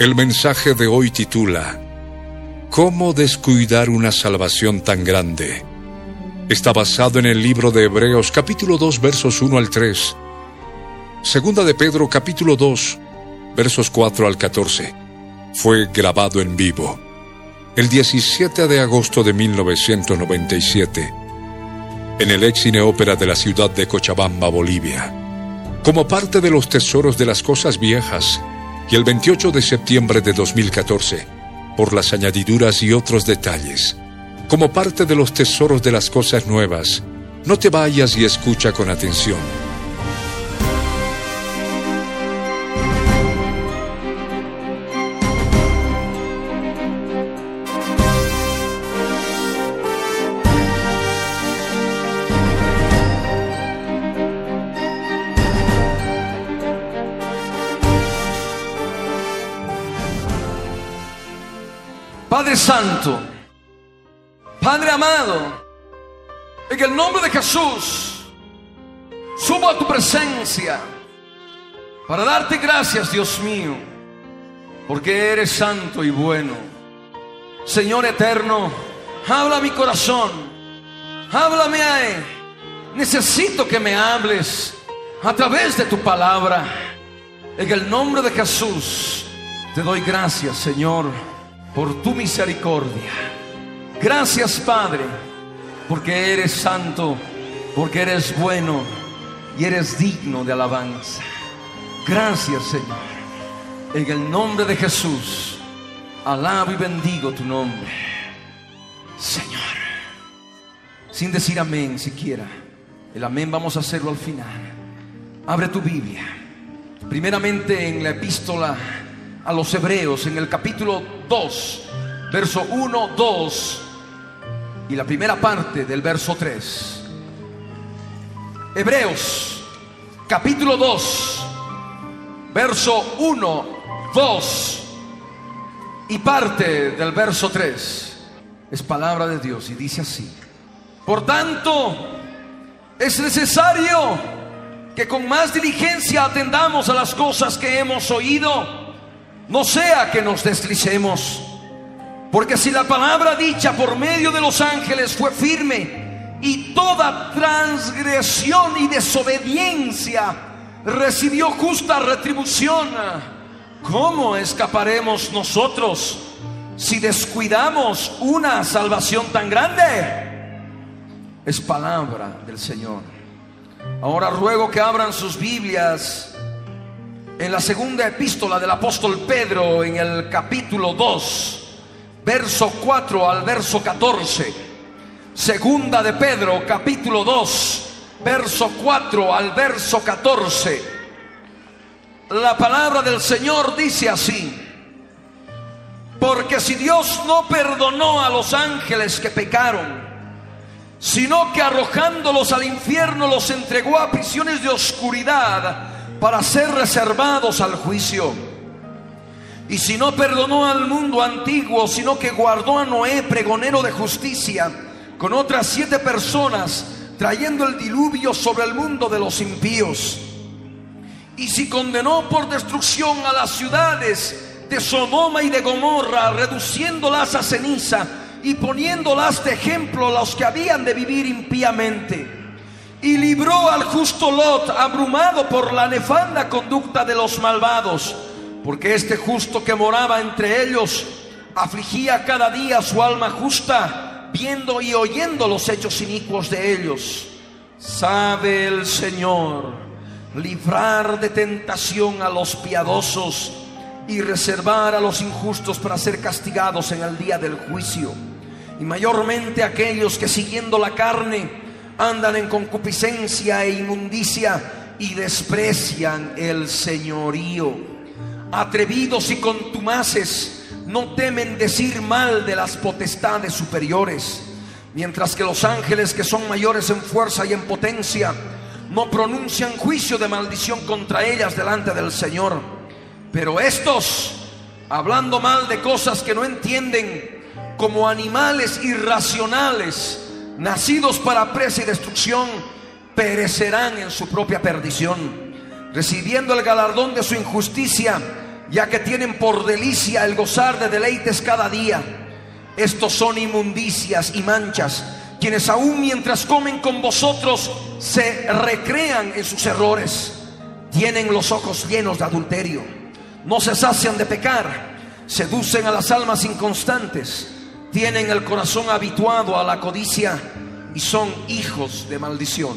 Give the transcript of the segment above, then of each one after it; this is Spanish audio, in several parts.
El mensaje de hoy titula ¿Cómo descuidar una salvación tan grande? Está basado en el libro de Hebreos capítulo 2 versos 1 al 3. Segunda de Pedro capítulo 2 versos 4 al 14. Fue grabado en vivo el 17 de agosto de 1997 en el ex cine ópera de la ciudad de Cochabamba, Bolivia. Como parte de los tesoros de las cosas viejas y el 28 de septiembre de 2014, por las añadiduras y otros detalles, como parte de los tesoros de las cosas nuevas, no te vayas y escucha con atención. Santo, Padre amado, en el nombre de Jesús, subo a tu presencia para darte gracias, Dios mío, porque eres santo y bueno. Señor eterno, habla mi corazón, háblame a él. Necesito que me hables a través de tu palabra. En el nombre de Jesús, te doy gracias, Señor por tu misericordia. Gracias Padre, porque eres santo, porque eres bueno y eres digno de alabanza. Gracias Señor. En el nombre de Jesús, alabo y bendigo tu nombre. Señor. Sin decir amén siquiera. El amén vamos a hacerlo al final. Abre tu Biblia. Primeramente en la epístola a los hebreos en el capítulo 2, verso 1, 2 y la primera parte del verso 3. Hebreos, capítulo 2, verso 1, 2 y parte del verso 3. Es palabra de Dios y dice así. Por tanto, es necesario que con más diligencia atendamos a las cosas que hemos oído no sea que nos deslicemos. Porque si la palabra dicha por medio de los ángeles fue firme y toda transgresión y desobediencia recibió justa retribución, ¿cómo escaparemos nosotros si descuidamos una salvación tan grande? Es palabra del Señor. Ahora ruego que abran sus Biblias en la segunda epístola del apóstol Pedro, en el capítulo 2, verso 4 al verso 14. Segunda de Pedro, capítulo 2, verso 4 al verso 14. La palabra del Señor dice así. Porque si Dios no perdonó a los ángeles que pecaron, sino que arrojándolos al infierno los entregó a prisiones de oscuridad, para ser reservados al juicio. Y si no perdonó al mundo antiguo, sino que guardó a Noé, pregonero de justicia, con otras siete personas, trayendo el diluvio sobre el mundo de los impíos. Y si condenó por destrucción a las ciudades de Sodoma y de Gomorra, reduciéndolas a ceniza y poniéndolas de ejemplo a los que habían de vivir impíamente y libró al justo Lot, abrumado por la nefanda conducta de los malvados, porque este justo que moraba entre ellos afligía cada día su alma justa, viendo y oyendo los hechos inicuos de ellos. Sabe el Señor librar de tentación a los piadosos y reservar a los injustos para ser castigados en el día del juicio. Y mayormente aquellos que siguiendo la carne, andan en concupiscencia e inmundicia y desprecian el señorío. Atrevidos y contumaces no temen decir mal de las potestades superiores, mientras que los ángeles que son mayores en fuerza y en potencia no pronuncian juicio de maldición contra ellas delante del Señor. Pero estos, hablando mal de cosas que no entienden, como animales irracionales, nacidos para presa y destrucción, perecerán en su propia perdición, recibiendo el galardón de su injusticia, ya que tienen por delicia el gozar de deleites cada día. Estos son inmundicias y manchas, quienes aún mientras comen con vosotros se recrean en sus errores. Tienen los ojos llenos de adulterio, no se sacian de pecar, seducen a las almas inconstantes tienen el corazón habituado a la codicia y son hijos de maldición.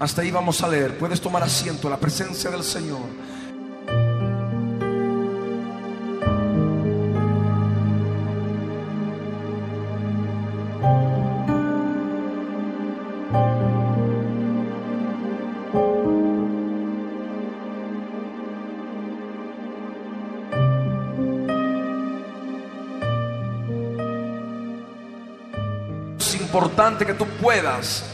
Hasta ahí vamos a leer. Puedes tomar asiento en la presencia del Señor. Importante que tú puedas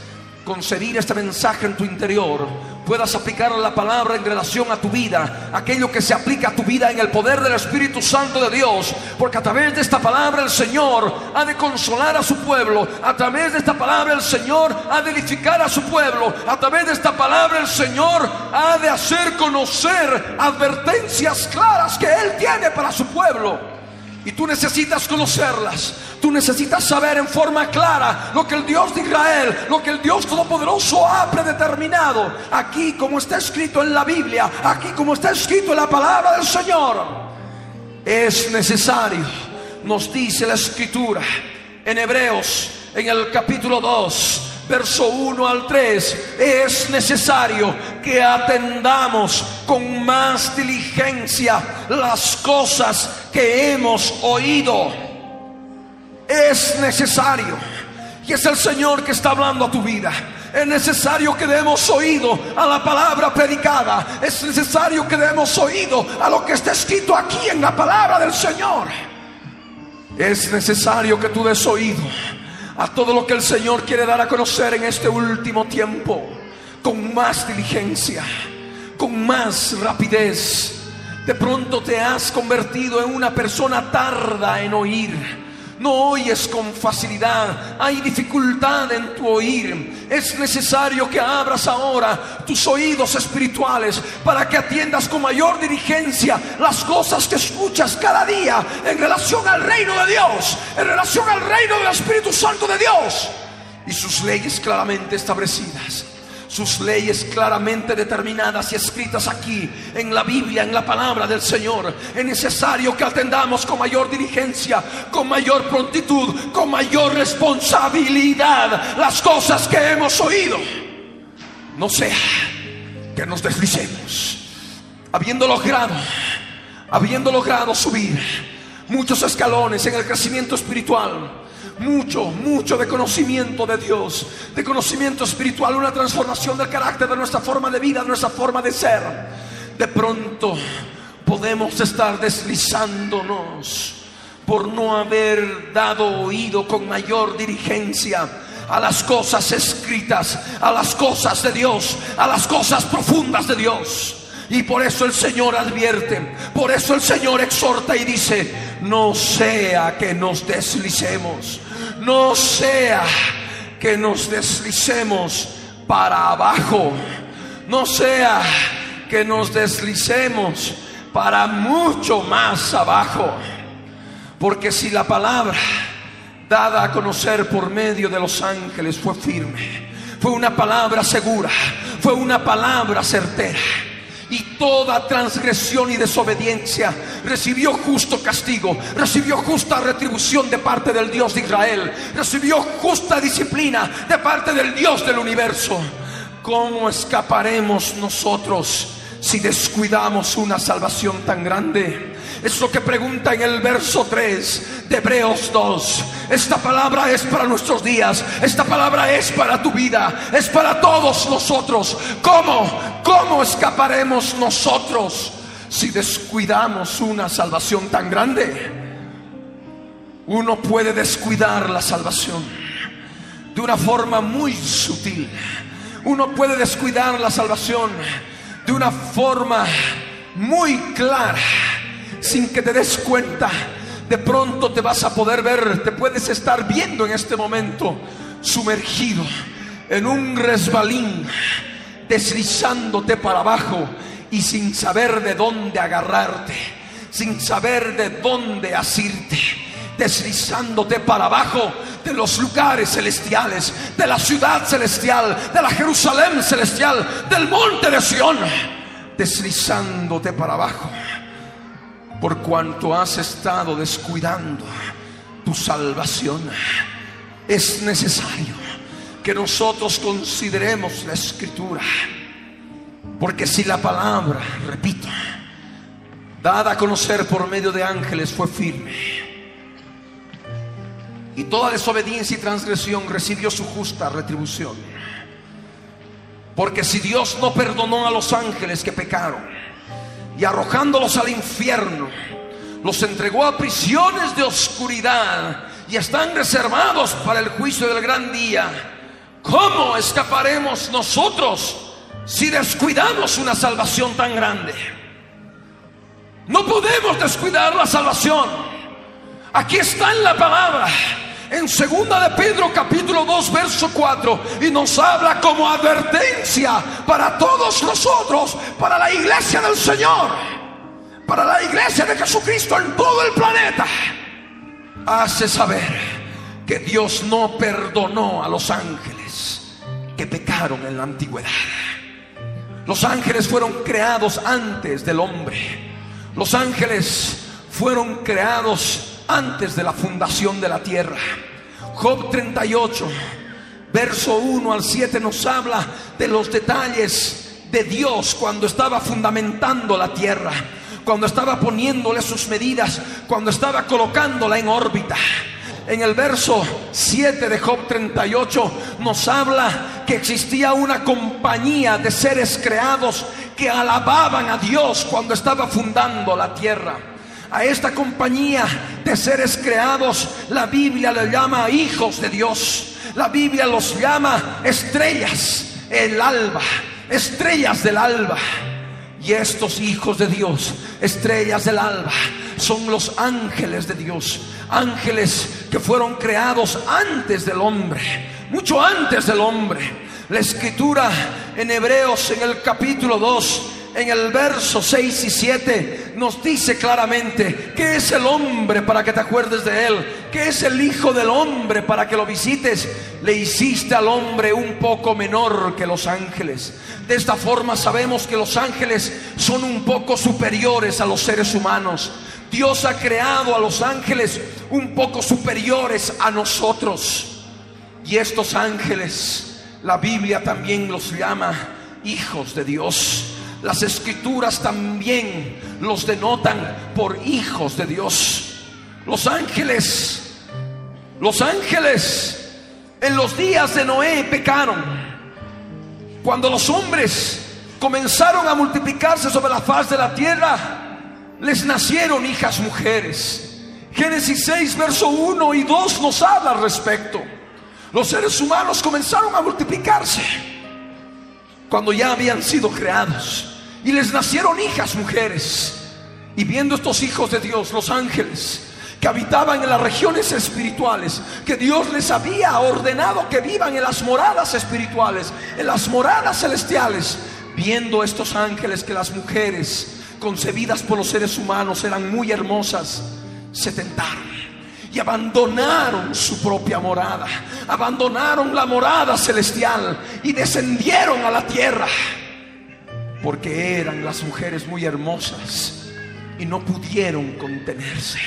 concebir este mensaje en tu interior, puedas aplicar la palabra en relación a tu vida, aquello que se aplica a tu vida en el poder del Espíritu Santo de Dios, porque a través de esta palabra el Señor ha de consolar a su pueblo, a través de esta palabra el Señor ha de edificar a su pueblo, a través de esta palabra el Señor ha de hacer conocer advertencias claras que Él tiene para su pueblo. Y tú necesitas conocerlas. Tú necesitas saber en forma clara lo que el Dios de Israel, lo que el Dios Todopoderoso ha predeterminado. Aquí como está escrito en la Biblia, aquí como está escrito en la palabra del Señor. Es necesario, nos dice la escritura en Hebreos, en el capítulo 2 verso 1 al 3, es necesario que atendamos con más diligencia las cosas que hemos oído. Es necesario. Y es el Señor que está hablando a tu vida. Es necesario que demos oído a la palabra predicada. Es necesario que demos oído a lo que está escrito aquí en la palabra del Señor. Es necesario que tú des oído a todo lo que el Señor quiere dar a conocer en este último tiempo, con más diligencia, con más rapidez. De pronto te has convertido en una persona tarda en oír no oyes con facilidad, hay dificultad en tu oír. Es necesario que abras ahora tus oídos espirituales para que atiendas con mayor diligencia las cosas que escuchas cada día en relación al reino de Dios, en relación al reino del Espíritu Santo de Dios y sus leyes claramente establecidas sus leyes claramente determinadas y escritas aquí en la Biblia, en la palabra del Señor. Es necesario que atendamos con mayor diligencia, con mayor prontitud, con mayor responsabilidad las cosas que hemos oído. No sea que nos deslicemos, habiendo logrado, habiendo logrado subir muchos escalones en el crecimiento espiritual mucho, mucho de conocimiento de Dios, de conocimiento espiritual, una transformación del carácter de nuestra forma de vida, de nuestra forma de ser. De pronto podemos estar deslizándonos por no haber dado oído con mayor diligencia a las cosas escritas, a las cosas de Dios, a las cosas profundas de Dios. Y por eso el Señor advierte, por eso el Señor exhorta y dice, no sea que nos deslicemos, no sea que nos deslicemos para abajo, no sea que nos deslicemos para mucho más abajo. Porque si la palabra dada a conocer por medio de los ángeles fue firme, fue una palabra segura, fue una palabra certera y toda transgresión y desobediencia recibió justo castigo, recibió justa retribución de parte del Dios de Israel, recibió justa disciplina de parte del Dios del universo. ¿Cómo escaparemos nosotros si descuidamos una salvación tan grande? Es lo que pregunta en el verso 3 de Hebreos 2. Esta palabra es para nuestros días. Esta palabra es para tu vida. Es para todos nosotros. ¿Cómo? ¿Cómo escaparemos nosotros si descuidamos una salvación tan grande? Uno puede descuidar la salvación de una forma muy sutil. Uno puede descuidar la salvación de una forma muy clara, sin que te des cuenta. De pronto te vas a poder ver, te puedes estar viendo en este momento sumergido en un resbalín, deslizándote para abajo y sin saber de dónde agarrarte, sin saber de dónde asirte deslizándote para abajo de los lugares celestiales, de la ciudad celestial, de la Jerusalén celestial, del monte de Sión, deslizándote para abajo, por cuanto has estado descuidando tu salvación. Es necesario que nosotros consideremos la escritura, porque si la palabra, repito, dada a conocer por medio de ángeles fue firme, y toda desobediencia y transgresión recibió su justa retribución. Porque si Dios no perdonó a los ángeles que pecaron y arrojándolos al infierno, los entregó a prisiones de oscuridad y están reservados para el juicio del gran día, ¿cómo escaparemos nosotros si descuidamos una salvación tan grande? No podemos descuidar la salvación. Aquí está en la palabra. En segunda de Pedro capítulo 2 verso 4 y nos habla como advertencia para todos nosotros, para la iglesia del Señor, para la iglesia de Jesucristo en todo el planeta. Hace saber que Dios no perdonó a los ángeles que pecaron en la antigüedad. Los ángeles fueron creados antes del hombre. Los ángeles fueron creados antes de la fundación de la tierra. Job 38, verso 1 al 7 nos habla de los detalles de Dios cuando estaba fundamentando la tierra, cuando estaba poniéndole sus medidas, cuando estaba colocándola en órbita. En el verso 7 de Job 38 nos habla que existía una compañía de seres creados que alababan a Dios cuando estaba fundando la tierra a esta compañía de seres creados, la Biblia le llama hijos de Dios. La Biblia los llama estrellas, el alba, estrellas del alba. Y estos hijos de Dios, estrellas del alba, son los ángeles de Dios. Ángeles que fueron creados antes del hombre, mucho antes del hombre. La escritura en Hebreos en el capítulo 2 en el verso 6 y 7 nos dice claramente que es el hombre para que te acuerdes de él, que es el Hijo del hombre para que lo visites. Le hiciste al hombre un poco menor que los ángeles. De esta forma sabemos que los ángeles son un poco superiores a los seres humanos. Dios ha creado a los ángeles un poco superiores a nosotros. Y estos ángeles, la Biblia también los llama hijos de Dios. Las escrituras también los denotan por hijos de Dios. Los ángeles, los ángeles en los días de Noé pecaron. Cuando los hombres comenzaron a multiplicarse sobre la faz de la tierra, les nacieron hijas mujeres. Génesis 6, verso 1 y 2 nos habla al respecto. Los seres humanos comenzaron a multiplicarse cuando ya habían sido creados. Y les nacieron hijas mujeres. Y viendo estos hijos de Dios, los ángeles, que habitaban en las regiones espirituales, que Dios les había ordenado que vivan en las moradas espirituales, en las moradas celestiales, viendo estos ángeles que las mujeres concebidas por los seres humanos eran muy hermosas, se tentaron y abandonaron su propia morada, abandonaron la morada celestial y descendieron a la tierra porque eran las mujeres muy hermosas y no pudieron contenerse.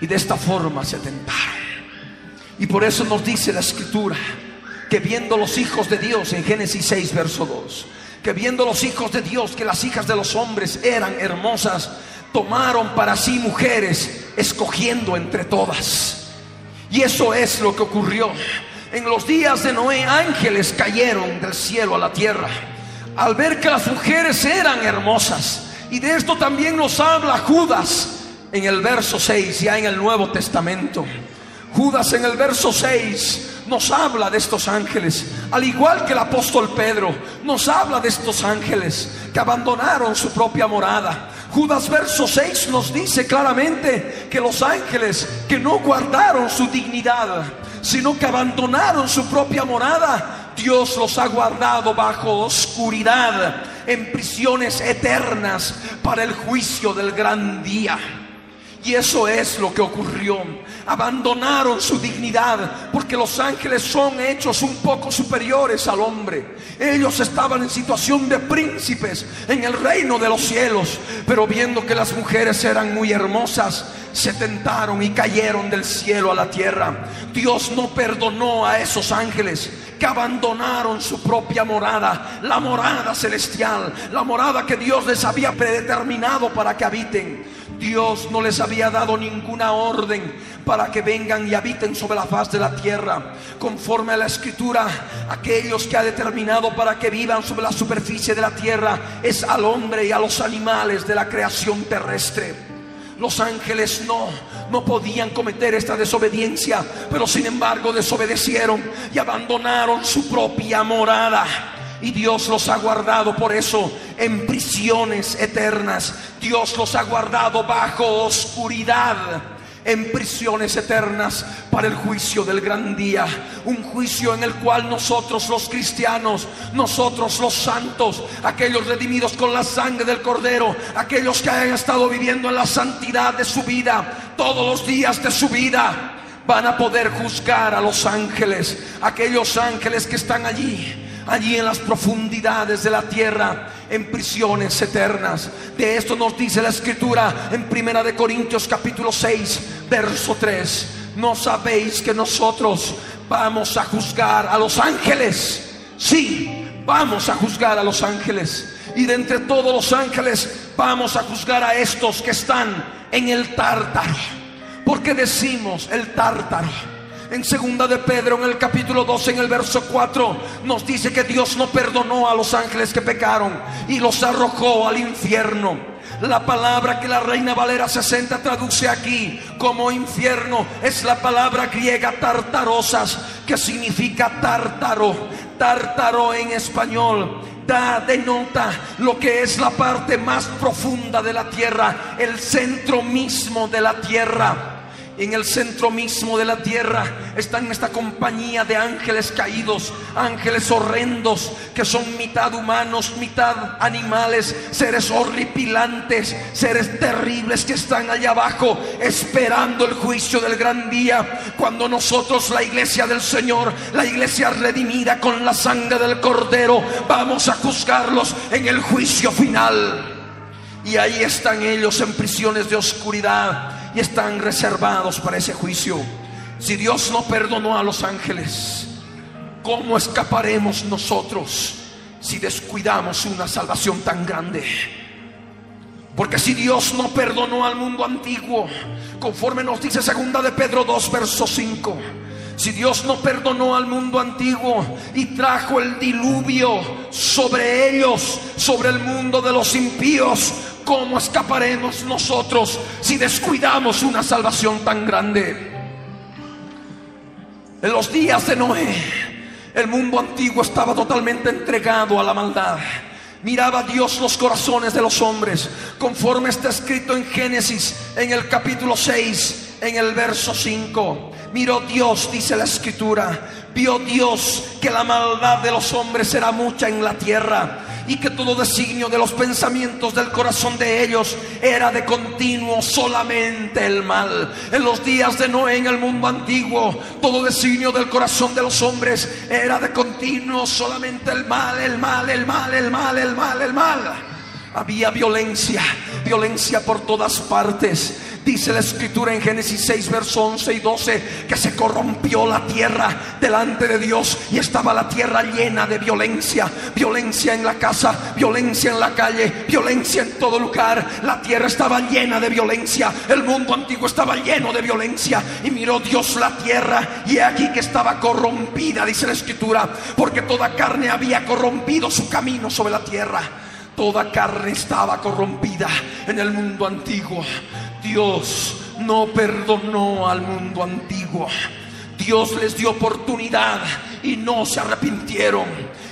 Y de esta forma se tentaron. Y por eso nos dice la escritura que viendo los hijos de Dios en Génesis 6, verso 2, que viendo los hijos de Dios que las hijas de los hombres eran hermosas, tomaron para sí mujeres, escogiendo entre todas. Y eso es lo que ocurrió. En los días de Noé, ángeles cayeron del cielo a la tierra al ver que las mujeres eran hermosas. Y de esto también nos habla Judas en el verso 6, ya en el Nuevo Testamento. Judas en el verso 6 nos habla de estos ángeles, al igual que el apóstol Pedro, nos habla de estos ángeles que abandonaron su propia morada. Judas verso 6 nos dice claramente que los ángeles que no guardaron su dignidad, sino que abandonaron su propia morada, Dios los ha guardado bajo oscuridad, en prisiones eternas para el juicio del gran día. Y eso es lo que ocurrió. Abandonaron su dignidad porque los ángeles son hechos un poco superiores al hombre. Ellos estaban en situación de príncipes en el reino de los cielos, pero viendo que las mujeres eran muy hermosas, se tentaron y cayeron del cielo a la tierra. Dios no perdonó a esos ángeles que abandonaron su propia morada, la morada celestial, la morada que Dios les había predeterminado para que habiten. Dios no les había dado ninguna orden para que vengan y habiten sobre la faz de la tierra. Conforme a la escritura, aquellos que ha determinado para que vivan sobre la superficie de la tierra es al hombre y a los animales de la creación terrestre. Los ángeles no, no podían cometer esta desobediencia, pero sin embargo desobedecieron y abandonaron su propia morada. Y Dios los ha guardado por eso en prisiones eternas. Dios los ha guardado bajo oscuridad en prisiones eternas para el juicio del gran día. Un juicio en el cual nosotros los cristianos, nosotros los santos, aquellos redimidos con la sangre del cordero, aquellos que hayan estado viviendo en la santidad de su vida todos los días de su vida, van a poder juzgar a los ángeles, aquellos ángeles que están allí allí en las profundidades de la tierra, en prisiones eternas. De esto nos dice la escritura en Primera de Corintios capítulo 6, verso 3. No sabéis que nosotros vamos a juzgar a los ángeles. Sí, vamos a juzgar a los ángeles. Y de entre todos los ángeles vamos a juzgar a estos que están en el tártaro. Porque decimos el tártaro? En segunda de Pedro, en el capítulo 12, en el verso 4, nos dice que Dios no perdonó a los ángeles que pecaron y los arrojó al infierno. La palabra que la Reina Valera 60 traduce aquí como infierno es la palabra griega tartarosas, que significa tártaro. Tártaro en español da, denota lo que es la parte más profunda de la tierra, el centro mismo de la tierra en el centro mismo de la tierra están esta compañía de ángeles caídos, ángeles horrendos que son mitad humanos, mitad animales, seres horripilantes, seres terribles que están allá abajo esperando el juicio del gran día. Cuando nosotros, la iglesia del Señor, la iglesia redimida con la sangre del Cordero, vamos a juzgarlos en el juicio final. Y ahí están ellos en prisiones de oscuridad y están reservados para ese juicio. Si Dios no perdonó a los ángeles, ¿cómo escaparemos nosotros si descuidamos una salvación tan grande? Porque si Dios no perdonó al mundo antiguo, conforme nos dice segunda de Pedro 2 verso 5, si Dios no perdonó al mundo antiguo y trajo el diluvio sobre ellos, sobre el mundo de los impíos, ¿Cómo escaparemos nosotros si descuidamos una salvación tan grande? En los días de Noé, el mundo antiguo estaba totalmente entregado a la maldad. Miraba Dios los corazones de los hombres, conforme está escrito en Génesis, en el capítulo 6, en el verso 5. Miró Dios, dice la escritura, vio Dios que la maldad de los hombres era mucha en la tierra y que todo designio de los pensamientos del corazón de ellos era de continuo solamente el mal. En los días de Noé en el mundo antiguo, todo designio del corazón de los hombres era de continuo solamente el mal, el mal, el mal, el mal, el mal, el mal. Había violencia, violencia por todas partes Dice la escritura en Génesis 6, verso 11 y 12, que se corrompió la tierra delante de Dios y estaba la tierra llena de violencia. Violencia en la casa, violencia en la calle, violencia en todo lugar. La tierra estaba llena de violencia. El mundo antiguo estaba lleno de violencia. Y miró Dios la tierra y he aquí que estaba corrompida, dice la escritura, porque toda carne había corrompido su camino sobre la tierra. Toda carne estaba corrompida en el mundo antiguo. Dios no perdonó al mundo antiguo. Dios les dio oportunidad y no se arrepintieron.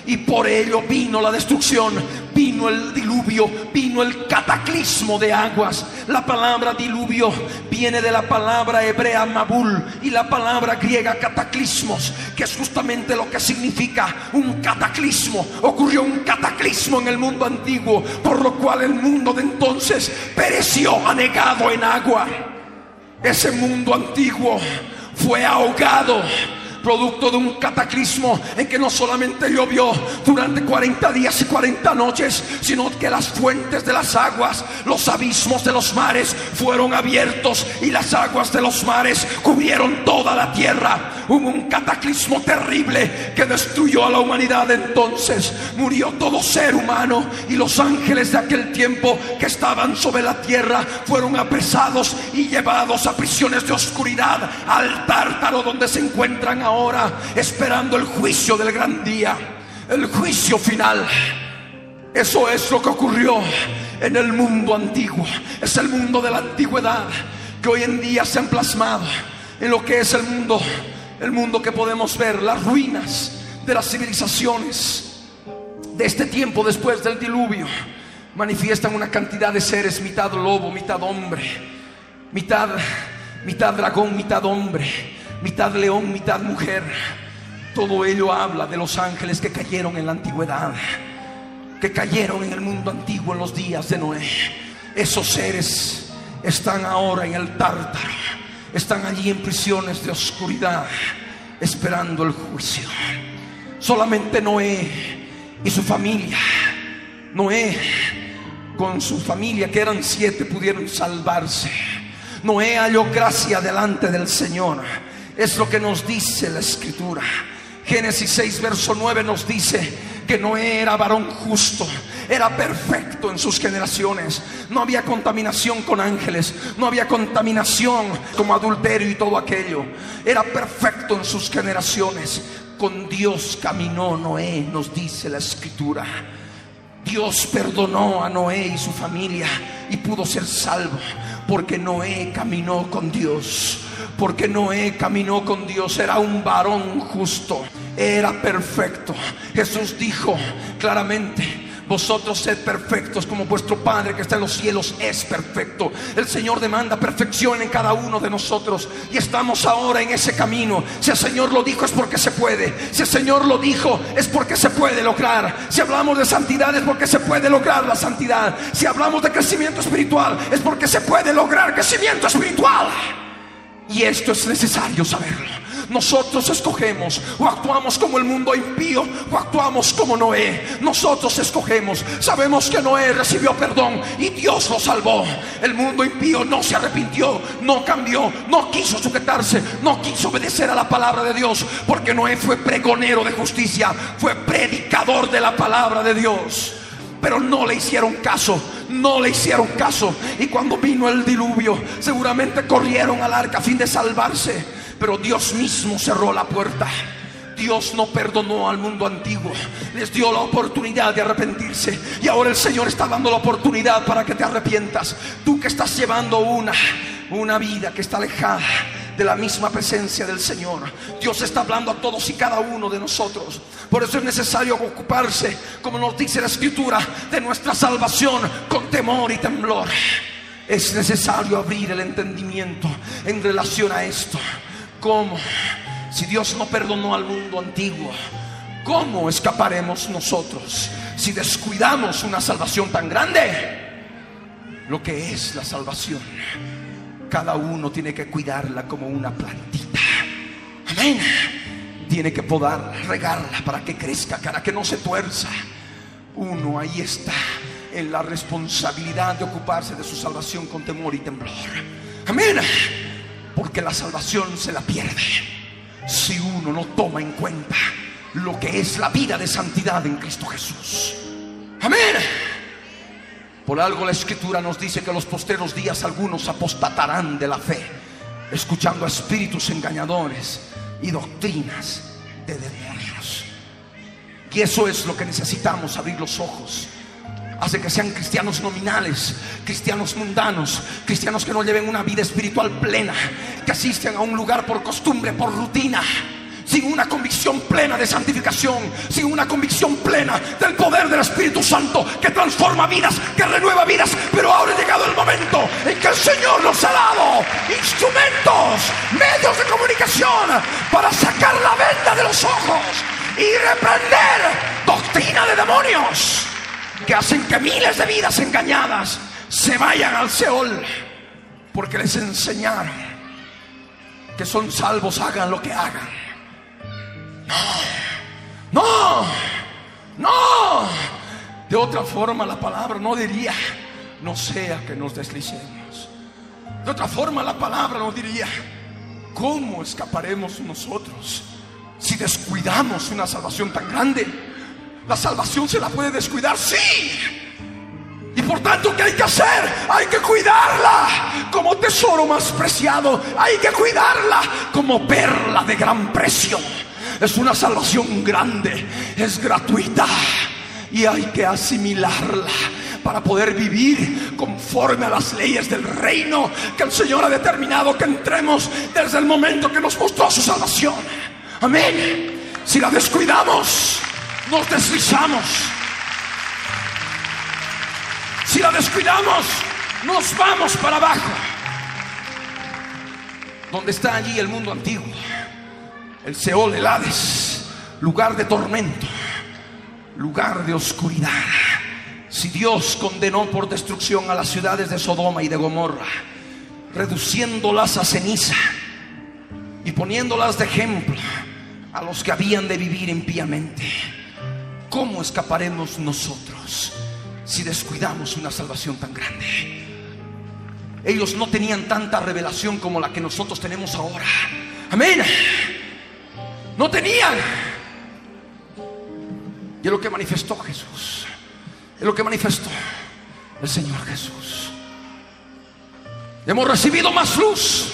Y por ello vino la destrucción, vino el diluvio, vino el cataclismo de aguas. La palabra diluvio viene de la palabra hebrea mabul y la palabra griega cataclismos, que es justamente lo que significa un cataclismo. Ocurrió un cataclismo en el mundo antiguo, por lo cual el mundo de entonces pereció anegado en agua. Ese mundo antiguo fue ahogado producto de un cataclismo en que no solamente llovió durante 40 días y 40 noches, sino que las fuentes de las aguas, los abismos de los mares fueron abiertos y las aguas de los mares cubrieron toda la tierra. Hubo un cataclismo terrible que destruyó a la humanidad entonces. Murió todo ser humano y los ángeles de aquel tiempo que estaban sobre la tierra fueron apresados y llevados a prisiones de oscuridad al tártaro donde se encuentran ahora ahora esperando el juicio del gran día, el juicio final. Eso es lo que ocurrió en el mundo antiguo. Es el mundo de la antigüedad que hoy en día se han plasmado en lo que es el mundo, el mundo que podemos ver, las ruinas de las civilizaciones de este tiempo después del diluvio. Manifiestan una cantidad de seres, mitad lobo, mitad hombre, mitad, mitad dragón, mitad hombre mitad león, mitad mujer. Todo ello habla de los ángeles que cayeron en la antigüedad, que cayeron en el mundo antiguo en los días de Noé. Esos seres están ahora en el tártaro, están allí en prisiones de oscuridad, esperando el juicio. Solamente Noé y su familia, Noé con su familia, que eran siete, pudieron salvarse. Noé halló gracia delante del Señor es lo que nos dice la escritura. Génesis 6, verso 9 nos dice que no era varón justo, era perfecto en sus generaciones. No había contaminación con ángeles, no había contaminación como adulterio y todo aquello. Era perfecto en sus generaciones. Con Dios caminó Noé, nos dice la escritura. Dios perdonó a Noé y su familia y pudo ser salvo porque Noé caminó con Dios porque Noé caminó con Dios, era un varón justo, era perfecto. Jesús dijo claramente, vosotros sed perfectos como vuestro Padre que está en los cielos es perfecto. El Señor demanda perfección en cada uno de nosotros y estamos ahora en ese camino. Si el Señor lo dijo es porque se puede. Si el Señor lo dijo es porque se puede lograr. Si hablamos de santidad es porque se puede lograr la santidad. Si hablamos de crecimiento espiritual es porque se puede lograr crecimiento espiritual. Y esto es necesario saberlo. Nosotros escogemos o actuamos como el mundo impío o actuamos como Noé. Nosotros escogemos. Sabemos que Noé recibió perdón y Dios lo salvó. El mundo impío no se arrepintió, no cambió, no quiso sujetarse, no quiso obedecer a la palabra de Dios. Porque Noé fue pregonero de justicia, fue predicador de la palabra de Dios pero no le hicieron caso, no le hicieron caso. Y cuando vino el diluvio, seguramente corrieron al arca a fin de salvarse, pero Dios mismo cerró la puerta. Dios no perdonó al mundo antiguo, les dio la oportunidad de arrepentirse y ahora el Señor está dando la oportunidad para que te arrepientas. Tú que estás llevando una una vida que está alejada de la misma presencia del Señor. Dios está hablando a todos y cada uno de nosotros. Por eso es necesario ocuparse, como nos dice la Escritura, de nuestra salvación con temor y temblor. Es necesario abrir el entendimiento en relación a esto. ¿Cómo? Si Dios no perdonó al mundo antiguo, ¿cómo escaparemos nosotros si descuidamos una salvación tan grande? Lo que es la salvación cada uno tiene que cuidarla como una plantita. Amén. Tiene que podar, regarla para que crezca, para que no se tuerza. Uno ahí está en la responsabilidad de ocuparse de su salvación con temor y temblor. Amén. Porque la salvación se la pierde si uno no toma en cuenta lo que es la vida de santidad en Cristo Jesús. Amén. Por algo la escritura nos dice que los posteros días algunos apostatarán de la fe, escuchando a espíritus engañadores y doctrinas de demonios. Y eso es lo que necesitamos, abrir los ojos. Hace que sean cristianos nominales, cristianos mundanos, cristianos que no lleven una vida espiritual plena, que asisten a un lugar por costumbre, por rutina sin una convicción plena de santificación, sin una convicción plena del poder del Espíritu Santo que transforma vidas, que renueva vidas. Pero ahora ha llegado el momento en que el Señor nos ha dado instrumentos, medios de comunicación para sacar la venda de los ojos y reprender doctrina de demonios que hacen que miles de vidas engañadas se vayan al Seol porque les enseñaron que son salvos, hagan lo que hagan no, no. De otra forma la palabra no diría, no sea que nos deslicemos. De otra forma la palabra no diría, ¿cómo escaparemos nosotros si descuidamos una salvación tan grande? La salvación se la puede descuidar, sí. Y por tanto, ¿qué hay que hacer? Hay que cuidarla como tesoro más preciado. Hay que cuidarla como perla de gran precio. Es una salvación grande, es gratuita y hay que asimilarla para poder vivir conforme a las leyes del reino que el Señor ha determinado que entremos desde el momento que nos mostró su salvación. Amén. Si la descuidamos, nos deslizamos. Si la descuidamos, nos vamos para abajo. Donde está allí el mundo antiguo el Seol, el Hades, lugar de tormento, lugar de oscuridad. Si Dios condenó por destrucción a las ciudades de Sodoma y de Gomorra, reduciéndolas a ceniza y poniéndolas de ejemplo a los que habían de vivir impíamente, ¿cómo escaparemos nosotros si descuidamos una salvación tan grande? Ellos no tenían tanta revelación como la que nosotros tenemos ahora. Amén. No tenían. Y es lo que manifestó Jesús. Es lo que manifestó el Señor Jesús. Hemos recibido más luz.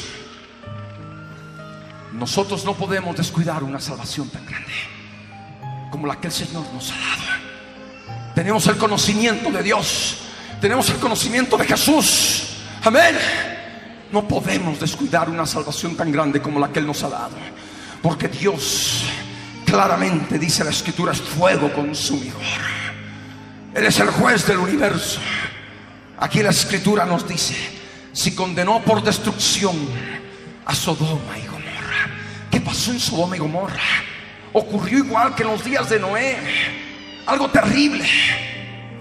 Nosotros no podemos descuidar una salvación tan grande como la que el Señor nos ha dado. Tenemos el conocimiento de Dios. Tenemos el conocimiento de Jesús. Amén. No podemos descuidar una salvación tan grande como la que Él nos ha dado. Porque Dios claramente dice la escritura es fuego consumidor. Él es el juez del universo. Aquí la escritura nos dice, si condenó por destrucción a Sodoma y Gomorra. ¿Qué pasó en Sodoma y Gomorra? Ocurrió igual que en los días de Noé. Algo terrible.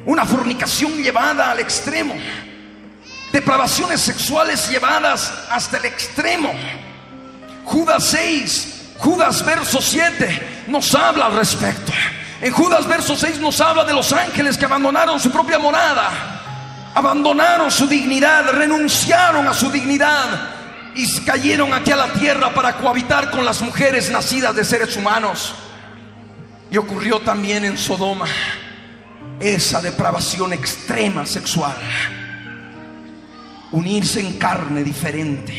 Una fornicación llevada al extremo. Depravaciones sexuales llevadas hasta el extremo. Judas 6 Judas verso 7 nos habla al respecto. En Judas verso 6 nos habla de los ángeles que abandonaron su propia morada, abandonaron su dignidad, renunciaron a su dignidad y cayeron aquí a la tierra para cohabitar con las mujeres nacidas de seres humanos. Y ocurrió también en Sodoma esa depravación extrema sexual. Unirse en carne diferente.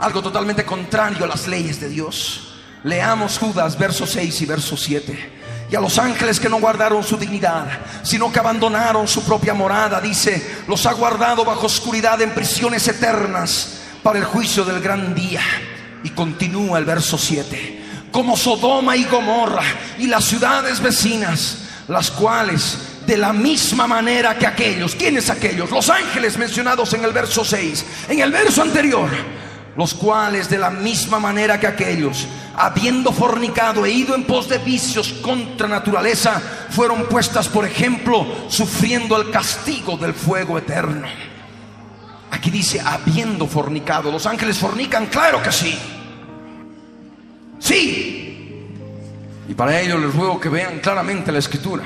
Algo totalmente contrario a las leyes de Dios. Leamos Judas, verso 6 y verso 7. Y a los ángeles que no guardaron su dignidad, sino que abandonaron su propia morada, dice, los ha guardado bajo oscuridad en prisiones eternas para el juicio del gran día. Y continúa el verso 7. Como Sodoma y Gomorra y las ciudades vecinas, las cuales de la misma manera que aquellos, ¿quiénes aquellos? Los ángeles mencionados en el verso 6. En el verso anterior los cuales de la misma manera que aquellos, habiendo fornicado e ido en pos de vicios contra naturaleza, fueron puestas por ejemplo, sufriendo el castigo del fuego eterno. Aquí dice, habiendo fornicado, los ángeles fornican, claro que sí. Sí. Y para ello les ruego que vean claramente la escritura.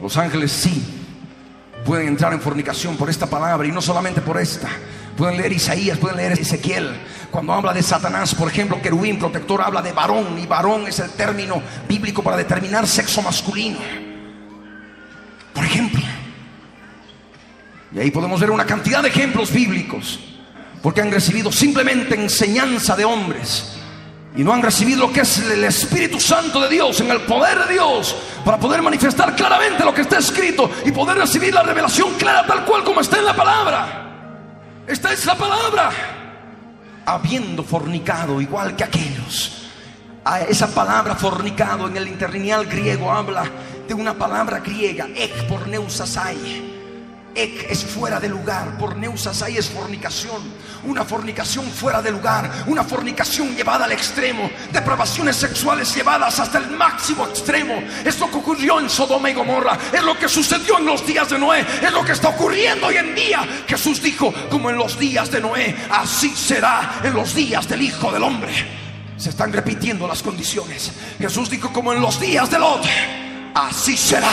Los ángeles sí pueden entrar en fornicación por esta palabra y no solamente por esta Pueden leer Isaías, pueden leer Ezequiel. Cuando habla de Satanás, por ejemplo, querubín protector habla de varón y varón es el término bíblico para determinar sexo masculino. Por ejemplo. Y ahí podemos ver una cantidad de ejemplos bíblicos, porque han recibido simplemente enseñanza de hombres y no han recibido lo que es el Espíritu Santo de Dios, en el poder de Dios, para poder manifestar claramente lo que está escrito y poder recibir la revelación clara tal cual como está en la palabra. Esta es la palabra. Habiendo fornicado igual que aquellos. A esa palabra fornicado en el interlineal griego habla de una palabra griega, ek por neusasai Ek es fuera de lugar, por neusasai es fornicación, una fornicación fuera de lugar, una fornicación llevada al extremo, depravaciones sexuales llevadas hasta el máximo extremo. Es lo que ocurrió en Sodoma y Gomorra, es lo que sucedió en los días de Noé, es lo que está ocurriendo hoy en día. Jesús dijo, como en los días de Noé, así será en los días del Hijo del Hombre. Se están repitiendo las condiciones. Jesús dijo, como en los días de Lot, así será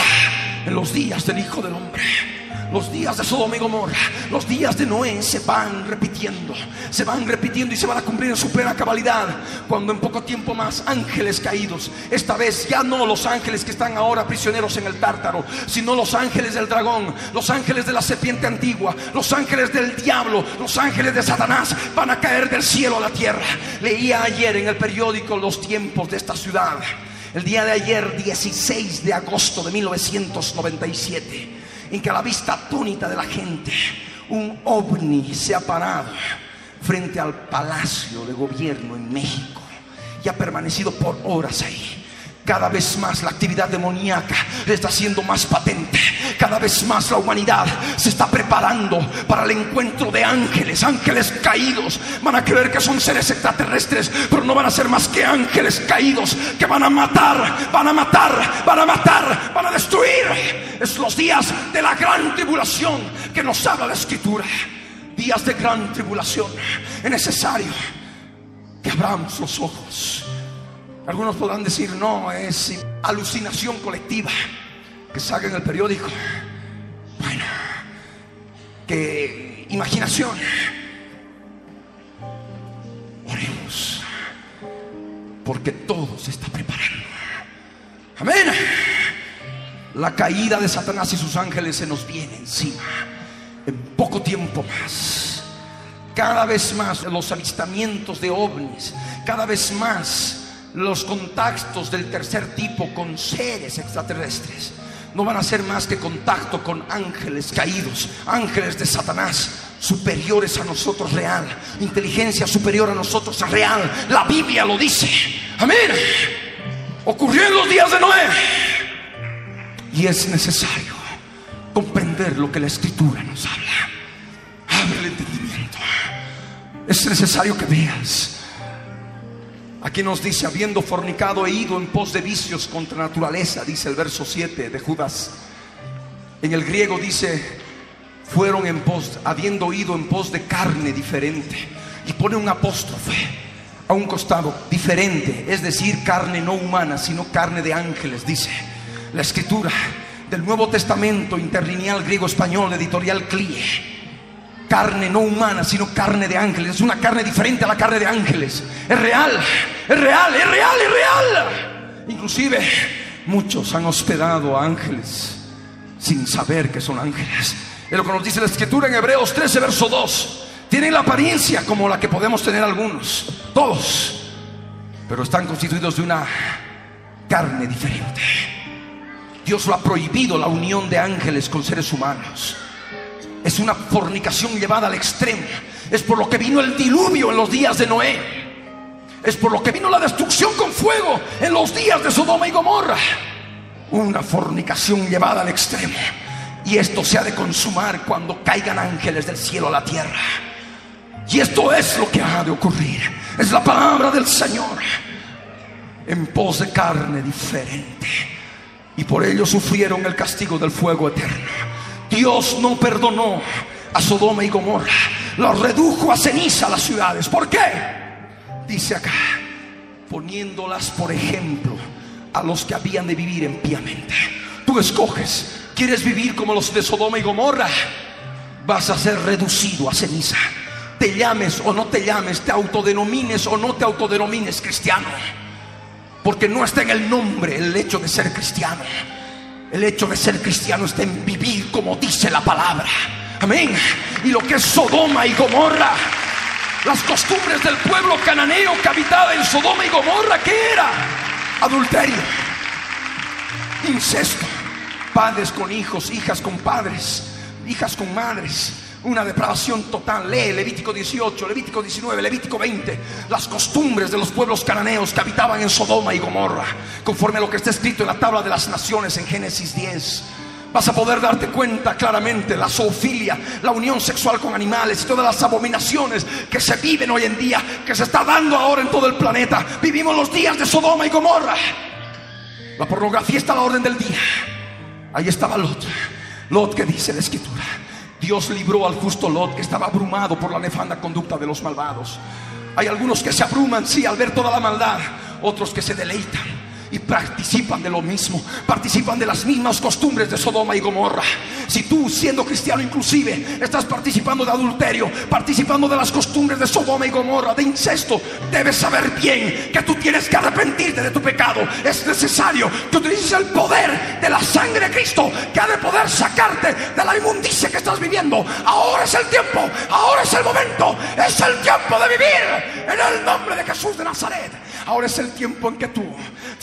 en los días del Hijo del Hombre. Los días de Sodoma y Gomorra, los días de Noé se van repitiendo, se van repitiendo y se van a cumplir en su plena cabalidad. Cuando en poco tiempo más ángeles caídos, esta vez ya no los ángeles que están ahora prisioneros en el tártaro, sino los ángeles del dragón, los ángeles de la serpiente antigua, los ángeles del diablo, los ángeles de Satanás van a caer del cielo a la tierra. Leía ayer en el periódico los tiempos de esta ciudad. El día de ayer, 16 de agosto de 1997 en que a la vista atónita de la gente, un ovni se ha parado frente al Palacio de Gobierno en México y ha permanecido por horas ahí. Cada vez más la actividad demoníaca está siendo más patente. Cada vez más la humanidad se está preparando para el encuentro de ángeles, ángeles caídos. Van a creer que son seres extraterrestres, pero no van a ser más que ángeles caídos que van a matar, van a matar, van a matar, van a destruir. Es los días de la gran tribulación que nos habla la escritura. Días de gran tribulación. Es necesario que abramos los ojos algunos podrán decir, no, es alucinación colectiva que salga en el periódico. Bueno, que imaginación. Oremos, porque todo se está preparando. Amén. La caída de Satanás y sus ángeles se nos viene encima en poco tiempo más. Cada vez más los avistamientos de ovnis, cada vez más los contactos del tercer tipo con seres extraterrestres no van a ser más que contacto con ángeles caídos, ángeles de Satanás, superiores a nosotros real, inteligencia superior a nosotros real. La Biblia lo dice. Amén. Ocurrió en los días de Noé. Y es necesario comprender lo que la escritura nos habla. Abre el entendimiento. Es necesario que veas Aquí nos dice, habiendo fornicado e ido en pos de vicios contra naturaleza, dice el verso 7 de Judas. En el griego dice, fueron en pos, habiendo ido en pos de carne diferente. Y pone un apóstrofe a un costado diferente, es decir, carne no humana, sino carne de ángeles, dice la escritura del Nuevo Testamento, interlineal griego-español, editorial CLIE carne no humana, sino carne de ángeles. Es una carne diferente a la carne de ángeles. Es real, es real, es real, es real. Inclusive muchos han hospedado a ángeles sin saber que son ángeles. Es lo que nos dice la escritura en Hebreos 13, verso 2. Tienen la apariencia como la que podemos tener algunos, todos, pero están constituidos de una carne diferente. Dios lo ha prohibido la unión de ángeles con seres humanos. Es una fornicación llevada al extremo. Es por lo que vino el diluvio en los días de Noé. Es por lo que vino la destrucción con fuego en los días de Sodoma y Gomorra. Una fornicación llevada al extremo. Y esto se ha de consumar cuando caigan ángeles del cielo a la tierra. Y esto es lo que ha de ocurrir. Es la palabra del Señor. En pos de carne diferente. Y por ello sufrieron el castigo del fuego eterno. Dios no perdonó a Sodoma y Gomorra. Los redujo a ceniza las ciudades. ¿Por qué? Dice acá, poniéndolas por ejemplo a los que habían de vivir piamente. Tú escoges, ¿quieres vivir como los de Sodoma y Gomorra? Vas a ser reducido a ceniza. te llames o no te llames, te autodenomines o no te autodenomines cristiano. Porque no está en el nombre el hecho de ser cristiano. El hecho de ser cristiano está en vivir como dice la palabra. Amén. Y lo que es Sodoma y Gomorra. Las costumbres del pueblo cananeo que habitaba en Sodoma y Gomorra, ¿qué era? Adulterio, incesto, padres con hijos, hijas con padres, hijas con madres, una depravación total. Lee Levítico 18, Levítico 19, Levítico 20. Las costumbres de los pueblos cananeos que habitaban en Sodoma y Gomorra, conforme a lo que está escrito en la tabla de las naciones en Génesis 10. Vas a poder darte cuenta claramente la zoofilia, la unión sexual con animales y todas las abominaciones que se viven hoy en día, que se está dando ahora en todo el planeta. Vivimos los días de Sodoma y Gomorra. La pornografía está a la orden del día. Ahí estaba Lot. Lot que dice la escritura. Dios libró al justo Lot que estaba abrumado por la nefanda conducta de los malvados. Hay algunos que se abruman, sí, al ver toda la maldad. Otros que se deleitan y participan de lo mismo, participan de las mismas costumbres de Sodoma y Gomorra. Si tú, siendo cristiano inclusive, estás participando de adulterio, participando de las costumbres de Sodoma y Gomorra, de incesto, debes saber bien que tú tienes que arrepentirte de tu pecado. Es necesario que utilices el poder de la sangre de Cristo que ha de poder sacarte de la inmundicia que estás viviendo. Ahora es el tiempo, ahora es el momento, es el tiempo de vivir en el nombre de Jesús de Nazaret. Ahora es el tiempo en que tú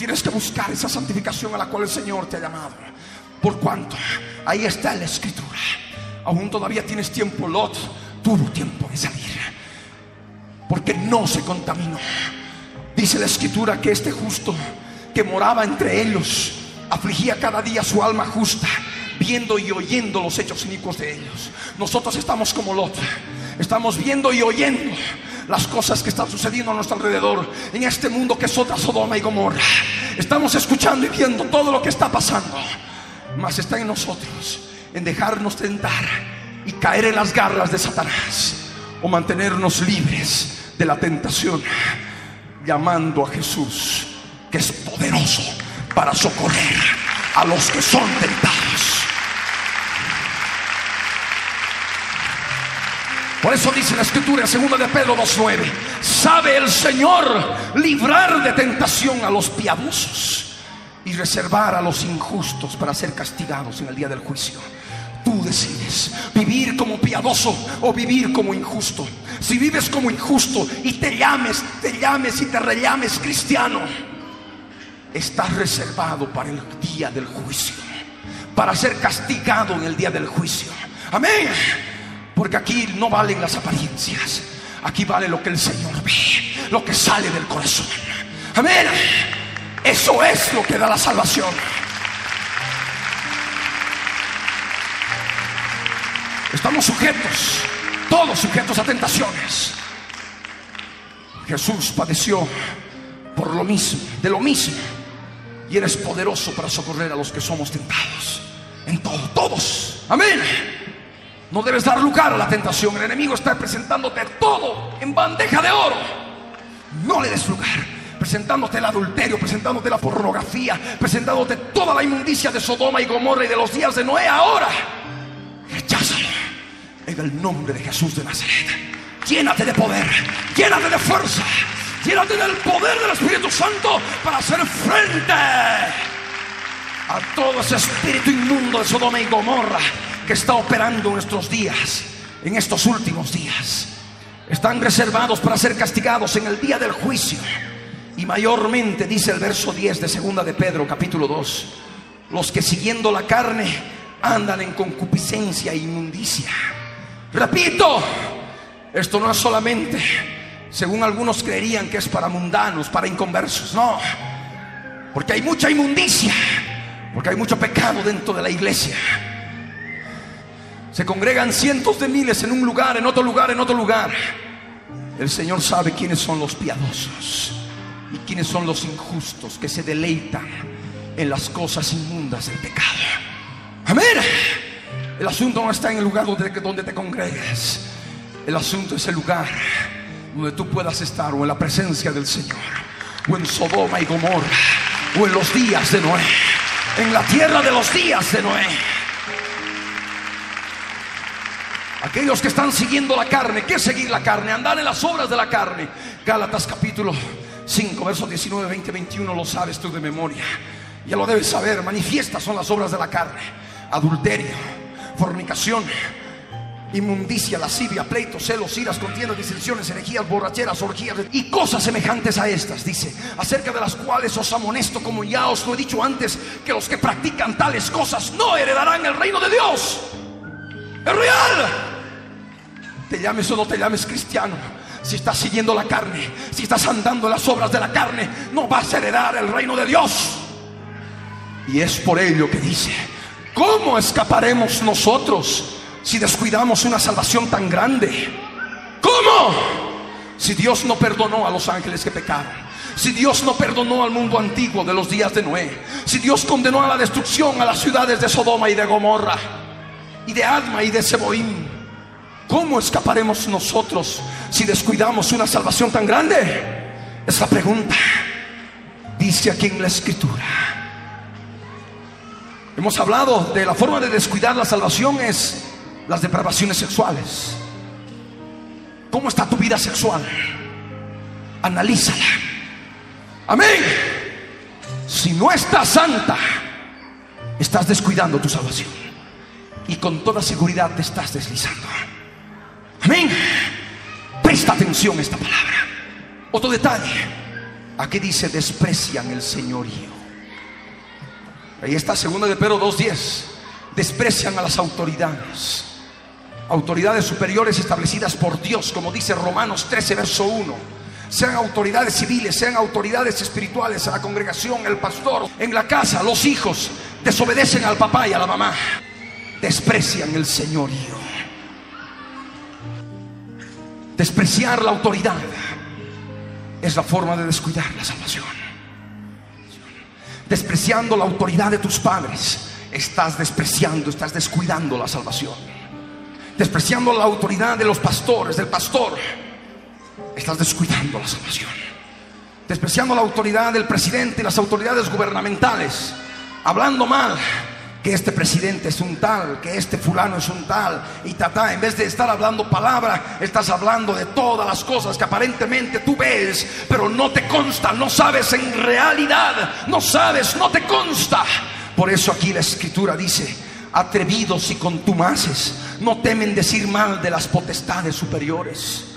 tienes que buscar esa santificación a la cual el Señor te ha llamado. Por cuanto ahí está la escritura. Aún todavía tienes tiempo, Lot tuvo tiempo de salir. Porque no se contaminó. Dice la escritura que este justo que moraba entre ellos afligía cada día su alma justa, viendo y oyendo los hechos inicuos de ellos. Nosotros estamos como Lot. Estamos viendo y oyendo las cosas que están sucediendo a nuestro alrededor, en este mundo que es otra Sodoma y Gomorra. Estamos escuchando y viendo todo lo que está pasando, mas está en nosotros, en dejarnos tentar y caer en las garras de Satanás o mantenernos libres de la tentación, llamando a Jesús, que es poderoso para socorrer a los que son tentados. Por eso dice la escritura en 2 de Pedro 2.9, sabe el Señor librar de tentación a los piadosos y reservar a los injustos para ser castigados en el día del juicio. Tú decides vivir como piadoso o vivir como injusto. Si vives como injusto y te llames, te llames y te rellames cristiano, estás reservado para el día del juicio, para ser castigado en el día del juicio. Amén. Porque aquí no valen las apariencias. Aquí vale lo que el Señor ve, lo que sale del corazón. Amén. Eso es lo que da la salvación. Estamos sujetos, todos sujetos a tentaciones. Jesús padeció por lo mismo, de lo mismo. Y eres poderoso para socorrer a los que somos tentados. En todo, todos. Amén. No debes dar lugar a la tentación. El enemigo está presentándote todo en bandeja de oro. No le des lugar. Presentándote el adulterio, presentándote la pornografía, presentándote toda la inmundicia de Sodoma y Gomorra y de los días de Noé ahora. Recházalo en el nombre de Jesús de Nazaret. Llénate de poder, llénate de fuerza, llénate del poder del Espíritu Santo para hacer frente a todo ese espíritu inmundo de Sodoma y Gomorra que está operando en nuestros días, en estos últimos días. Están reservados para ser castigados en el día del juicio. Y mayormente, dice el verso 10 de segunda de Pedro, capítulo 2, los que siguiendo la carne andan en concupiscencia e inmundicia. Repito, esto no es solamente, según algunos creerían que es para mundanos, para inconversos, no, porque hay mucha inmundicia, porque hay mucho pecado dentro de la iglesia. Se congregan cientos de miles en un lugar, en otro lugar, en otro lugar. El Señor sabe quiénes son los piadosos y quiénes son los injustos que se deleitan en las cosas inmundas del pecado. Amén. El asunto no está en el lugar donde, te congregues. El asunto es el lugar donde tú puedas estar o en la presencia del Señor, o en Sodoma y Gomorra, o en los días de Noé, en la tierra de los días de Noé. Aquellos que están siguiendo la carne, ¿qué seguir la carne? Andar en las obras de la carne. Gálatas capítulo 5, versos 19, 20, 21, lo sabes tú de memoria. Ya lo debes saber, manifiestas son las obras de la carne. Adulterio, fornicación, inmundicia, lascivia, pleitos, celos, iras, contiendas, disensiones, herejías, borracheras, orgías y cosas semejantes a estas, dice, acerca de las cuales os amonesto, como ya os lo he dicho antes, que los que practican tales cosas no heredarán el reino de Dios. Es real. Te llames o no te llames cristiano. Si estás siguiendo la carne, si estás andando en las obras de la carne, no vas a heredar el reino de Dios. Y es por ello que dice, ¿cómo escaparemos nosotros? si descuidamos una salvación tan grande? ¿Cómo? Si Dios no perdonó a los ángeles que pecaron. Si Dios no perdonó al mundo antiguo de los días de Noé. Si Dios condenó a la destrucción a las ciudades de Sodoma y de Gomorra. Y de Adma y de Seboim. ¿Cómo escaparemos nosotros si descuidamos una salvación tan grande? Es pregunta. Dice aquí en la escritura. Hemos hablado de la forma de descuidar la salvación es las depravaciones sexuales. ¿Cómo está tu vida sexual? Analízala. Amén. Si no estás santa, estás descuidando tu salvación. Y con toda seguridad te estás deslizando. Amén. Presta atención a esta palabra. Otro detalle. Aquí dice desprecian el señorío. Ahí está segunda de Pedro 2.10. Desprecian a las autoridades autoridades superiores establecidas por Dios, como dice Romanos 13, verso 1. Sean autoridades civiles, sean autoridades espirituales, a la congregación, el pastor, en la casa, los hijos, desobedecen al papá y a la mamá, desprecian el señorío. Despreciar la autoridad es la forma de descuidar la salvación. Despreciando la autoridad de tus padres, estás despreciando, estás descuidando la salvación despreciando la autoridad de los pastores, del pastor, estás descuidando la salvación. Despreciando la autoridad del presidente y las autoridades gubernamentales, hablando mal que este presidente es un tal, que este fulano es un tal, y tata, en vez de estar hablando palabra, estás hablando de todas las cosas que aparentemente tú ves, pero no te consta, no sabes en realidad, no sabes, no te consta. Por eso aquí la escritura dice, atrevidos y contumaces, no temen decir mal de las potestades superiores.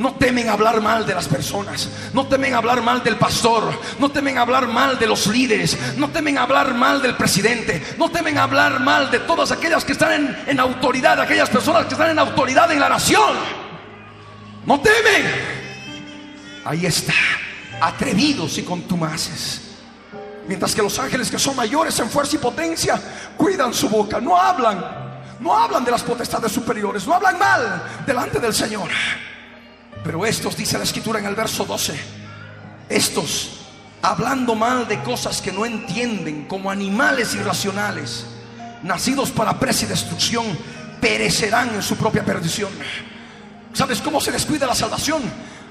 No temen hablar mal de las personas, no temen hablar mal del pastor, no temen hablar mal de los líderes, no temen hablar mal del presidente, no temen hablar mal de todas aquellas que están en, en autoridad, aquellas personas que están en autoridad en la nación. No temen. Ahí está, atrevidos y contumaces. Mientras que los ángeles que son mayores en fuerza y potencia cuidan su boca, no hablan, no hablan de las potestades superiores, no hablan mal delante del Señor. Pero estos, dice la escritura en el verso 12, estos hablando mal de cosas que no entienden, como animales irracionales, nacidos para presa y destrucción, perecerán en su propia perdición. ¿Sabes cómo se descuida la salvación?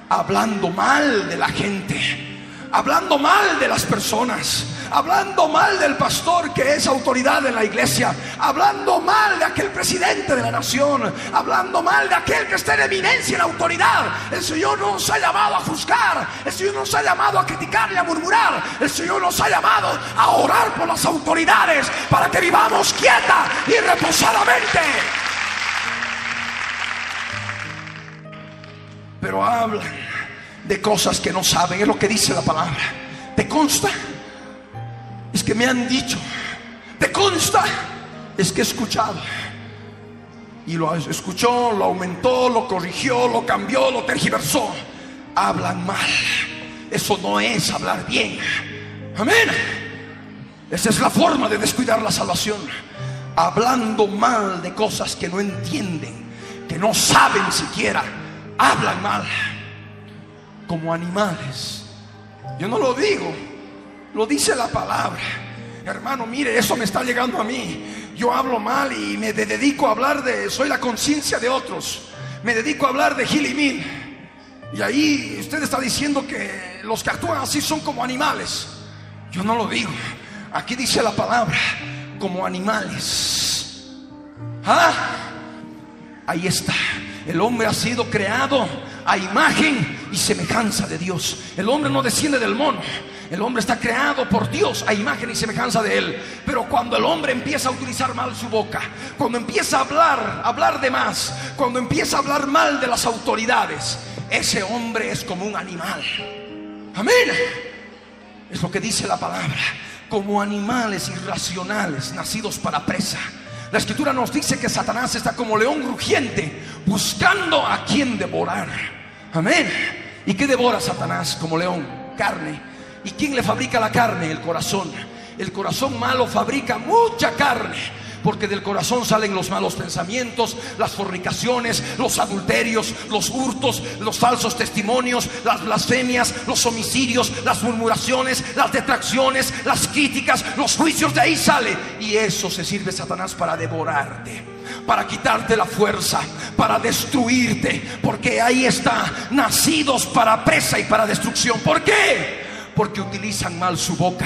Hablando mal de la gente hablando mal de las personas, hablando mal del pastor que es autoridad en la iglesia, hablando mal de aquel presidente de la nación, hablando mal de aquel que está en eminencia en autoridad. El Señor nos ha llamado a juzgar, el Señor nos ha llamado a criticar y a murmurar, el Señor nos ha llamado a orar por las autoridades para que vivamos quieta y reposadamente. Pero hablan de cosas que no saben. Es lo que dice la palabra. ¿Te consta? Es que me han dicho. ¿Te consta? Es que he escuchado. Y lo escuchó, lo aumentó, lo corrigió, lo cambió, lo tergiversó. Hablan mal. Eso no es hablar bien. Amén. Esa es la forma de descuidar la salvación. Hablando mal de cosas que no entienden, que no saben siquiera. Hablan mal como animales. Yo no lo digo, lo dice la palabra. Hermano, mire, eso me está llegando a mí. Yo hablo mal y me dedico a hablar de, soy la conciencia de otros. Me dedico a hablar de Gil y Mil. Y ahí usted está diciendo que los que actúan así son como animales. Yo no lo digo. Aquí dice la palabra, como animales. ¿Ah? Ahí está. El hombre ha sido creado a imagen y semejanza de Dios. El hombre no desciende del mono. El hombre está creado por Dios a imagen y semejanza de Él. Pero cuando el hombre empieza a utilizar mal su boca, cuando empieza a hablar, hablar de más, cuando empieza a hablar mal de las autoridades, ese hombre es como un animal. Amén. Es lo que dice la palabra. Como animales irracionales nacidos para presa. La escritura nos dice que Satanás está como león rugiente buscando a quien devorar. Amén. ¿Y qué devora Satanás como león? Carne. ¿Y quién le fabrica la carne? El corazón. El corazón malo fabrica mucha carne porque del corazón salen los malos pensamientos, las fornicaciones, los adulterios, los hurtos, los falsos testimonios, las blasfemias, los homicidios, las murmuraciones, las detracciones, las críticas, los juicios, de ahí sale. Y eso se sirve Satanás para devorarte, para quitarte la fuerza, para destruirte, porque ahí está, nacidos para presa y para destrucción. ¿Por qué? Porque utilizan mal su boca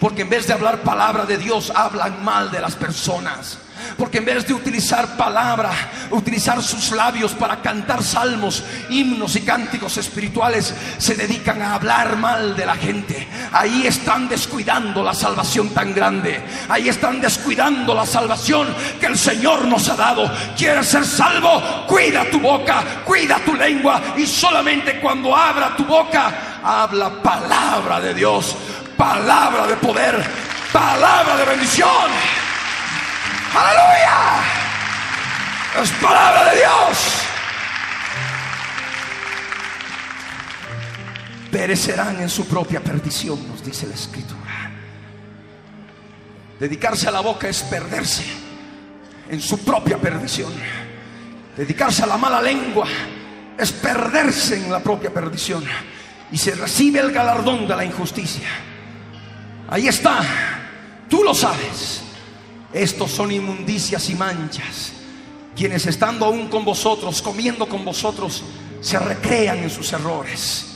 porque en vez de hablar palabra de Dios, hablan mal de las personas. Porque en vez de utilizar palabra, utilizar sus labios para cantar salmos, himnos y cánticos espirituales, se dedican a hablar mal de la gente. Ahí están descuidando la salvación tan grande. Ahí están descuidando la salvación que el Señor nos ha dado. ¿Quieres ser salvo? Cuida tu boca, cuida tu lengua y solamente cuando abra tu boca, habla palabra de Dios palabra de poder, palabra de bendición. Aleluya. Es palabra de Dios. Perecerán en su propia perdición, nos dice la escritura. Dedicarse a la boca es perderse en su propia perdición. Dedicarse a la mala lengua es perderse en la propia perdición. Y se recibe el galardón de la injusticia. Ahí está. Tú lo sabes. Estos son inmundicias y manchas. Quienes estando aún con vosotros, comiendo con vosotros, se recrean en sus errores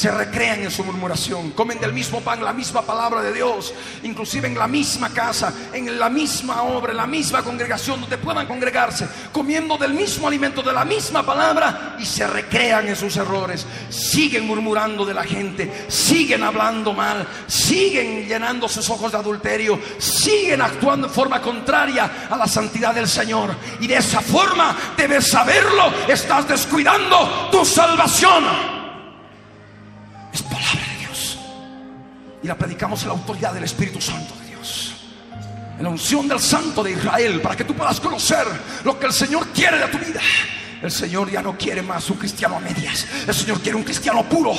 se recrean en su murmuración, comen del mismo pan, la misma palabra de Dios, inclusive en la misma casa, en la misma obra, en la misma congregación donde puedan congregarse, comiendo del mismo alimento, de la misma palabra y se recrean en sus errores, siguen murmurando de la gente, siguen hablando mal, siguen llenando sus ojos de adulterio, siguen actuando en forma contraria a la santidad del Señor y de esa forma debes saberlo, estás descuidando tu salvación. Es palabra de Dios. Y la predicamos en la autoridad del Espíritu Santo de Dios. En la unción del Santo de Israel. Para que tú puedas conocer lo que el Señor quiere de tu vida. El Señor ya no quiere más un cristiano a medias. El Señor quiere un cristiano puro.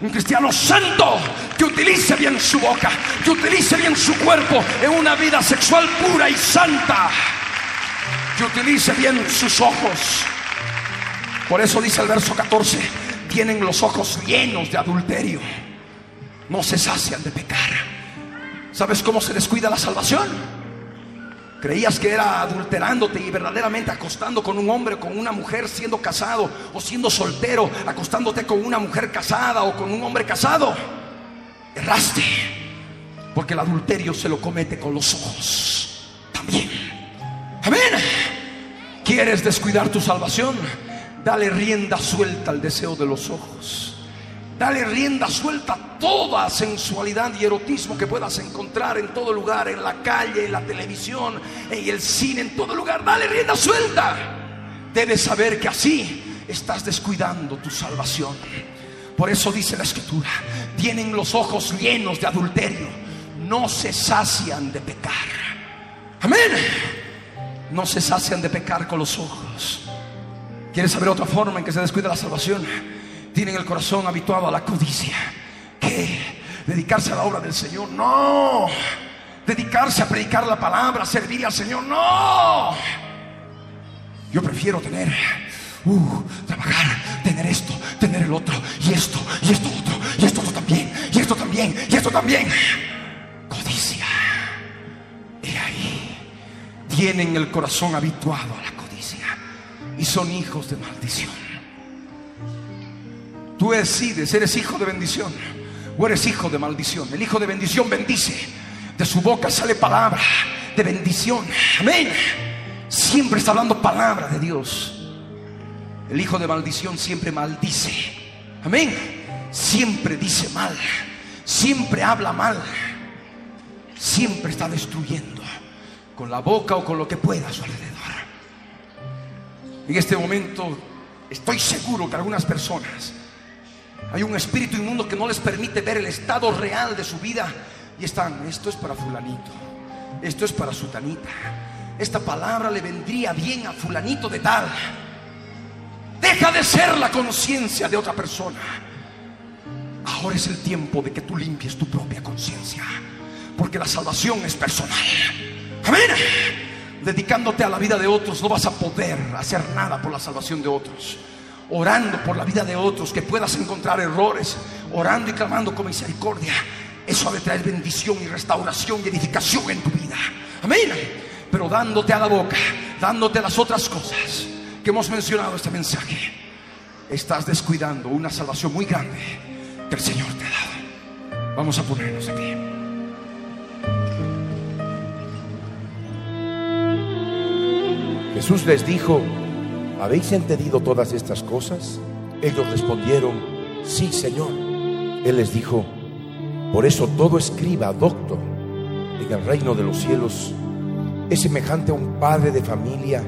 Un cristiano santo que utilice bien su boca, que utilice bien su cuerpo en una vida sexual pura y santa. Que utilice bien sus ojos. Por eso dice el verso 14, tienen los ojos llenos de adulterio. No se sacian de pecar. ¿Sabes cómo se descuida la salvación? Creías que era adulterándote y verdaderamente acostando con un hombre, con una mujer, siendo casado o siendo soltero, acostándote con una mujer casada o con un hombre casado. Erraste. Porque el adulterio se lo comete con los ojos. También. Amén. ¿Quieres descuidar tu salvación? Dale rienda suelta al deseo de los ojos. Dale rienda suelta a toda sensualidad y erotismo que puedas encontrar en todo lugar, en la calle, en la televisión, en el cine, en todo lugar. Dale rienda suelta. Debes saber que así estás descuidando tu salvación. Por eso dice la escritura, tienen los ojos llenos de adulterio, no se sacian de pecar. Amén. No se sacian de pecar con los ojos. ¿Quieres saber otra forma en que se descuida la salvación? Tienen el corazón habituado a la codicia. ¿Qué? Dedicarse a la obra del Señor. No. Dedicarse a predicar la palabra, servir al Señor. No. Yo prefiero tener, uh, trabajar, tener esto, tener el otro, y esto, y esto otro, y esto otro también, y esto también, y esto también. Codicia. Y ahí tienen el corazón habituado a la y son hijos de maldición. Tú decides, eres hijo de bendición o eres hijo de maldición. El hijo de bendición bendice. De su boca sale palabra de bendición. Amén. Siempre está hablando palabra de Dios. El hijo de maldición siempre maldice. Amén. Siempre dice mal. Siempre habla mal. Siempre está destruyendo. Con la boca o con lo que pueda su alrededor. En este momento estoy seguro que algunas personas hay un espíritu inmundo que no les permite ver el estado real de su vida y están, esto es para fulanito, esto es para sutanita, esta palabra le vendría bien a fulanito de tal. Deja de ser la conciencia de otra persona. Ahora es el tiempo de que tú limpies tu propia conciencia, porque la salvación es personal. Amén. Dedicándote a la vida de otros no vas a poder hacer nada por la salvación de otros orando por la vida de otros, que puedas encontrar errores, orando y clamando con misericordia. Eso ha de traer bendición y restauración y edificación en tu vida. Amén. Pero dándote a la boca, dándote las otras cosas que hemos mencionado en este mensaje, estás descuidando una salvación muy grande que el Señor te ha dado. Vamos a ponernos aquí. Jesús les dijo, ¿habéis entendido todas estas cosas? Ellos respondieron, sí, Señor. Él les dijo, por eso todo escriba, doctor, en el reino de los cielos es semejante a un padre de familia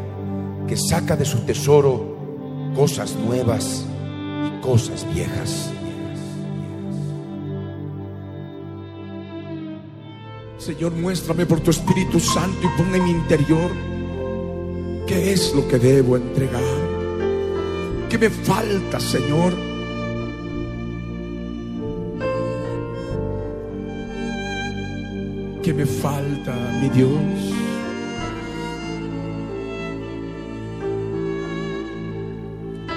que saca de su tesoro cosas nuevas y cosas viejas. Señor, muéstrame por tu Espíritu Santo y pon en mi interior qué es lo que debo entregar. ¿Qué me falta, Señor? ¿Qué me falta, mi Dios?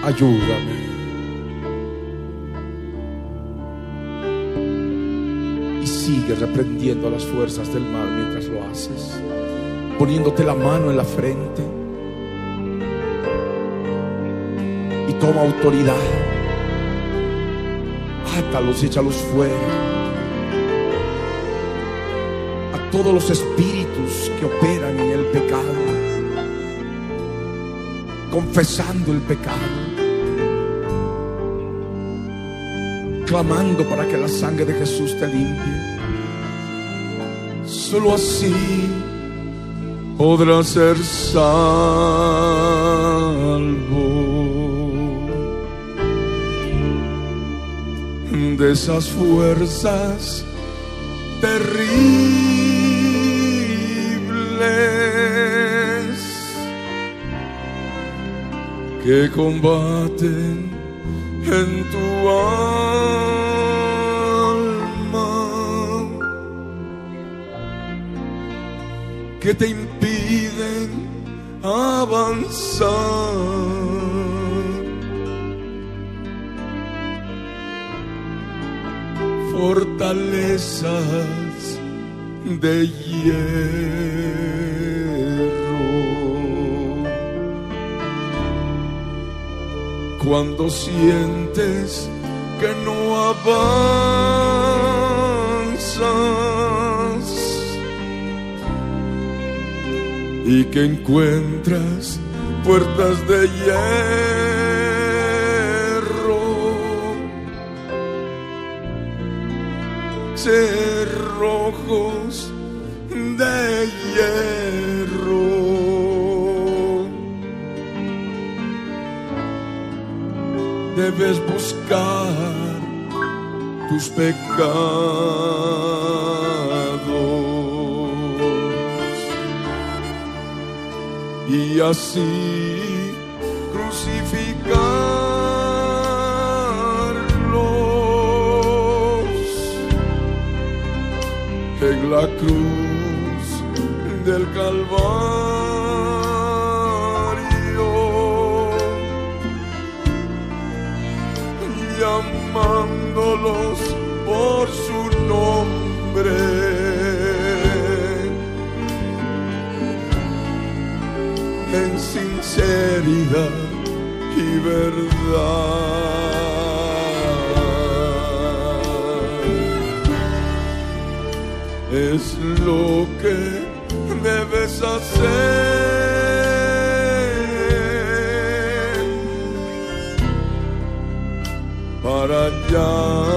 Ayúdame. Y sigue reprendiendo a las fuerzas del mal mientras lo haces, poniéndote la mano en la frente. Toma autoridad. Átalos y échalos fuera. A todos los espíritus que operan en el pecado confesando el pecado, clamando para que la sangre de Jesús te limpie. Solo así podrás ser salvo de esas fuerzas terribles que combaten en tu alma, que te Fortalezas de hierro. cuando sientes que no avanzas y que encuentras puertas de hierro, cerrojos de hierro. debes buscar tus pecados y así en la cruz del Calvario. llamándolos por su nombre. En sinceridad y verdad. es lo que debes hacer para ya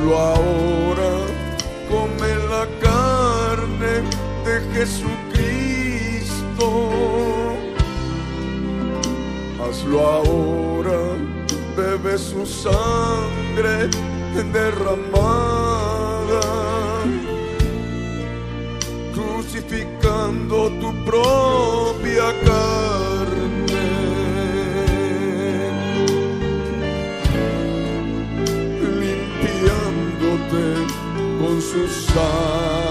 templo ahora, come la carne de Jesucristo. Hazlo ahora, bebe su sangre derramada, crucificando tu propio ressuscitar.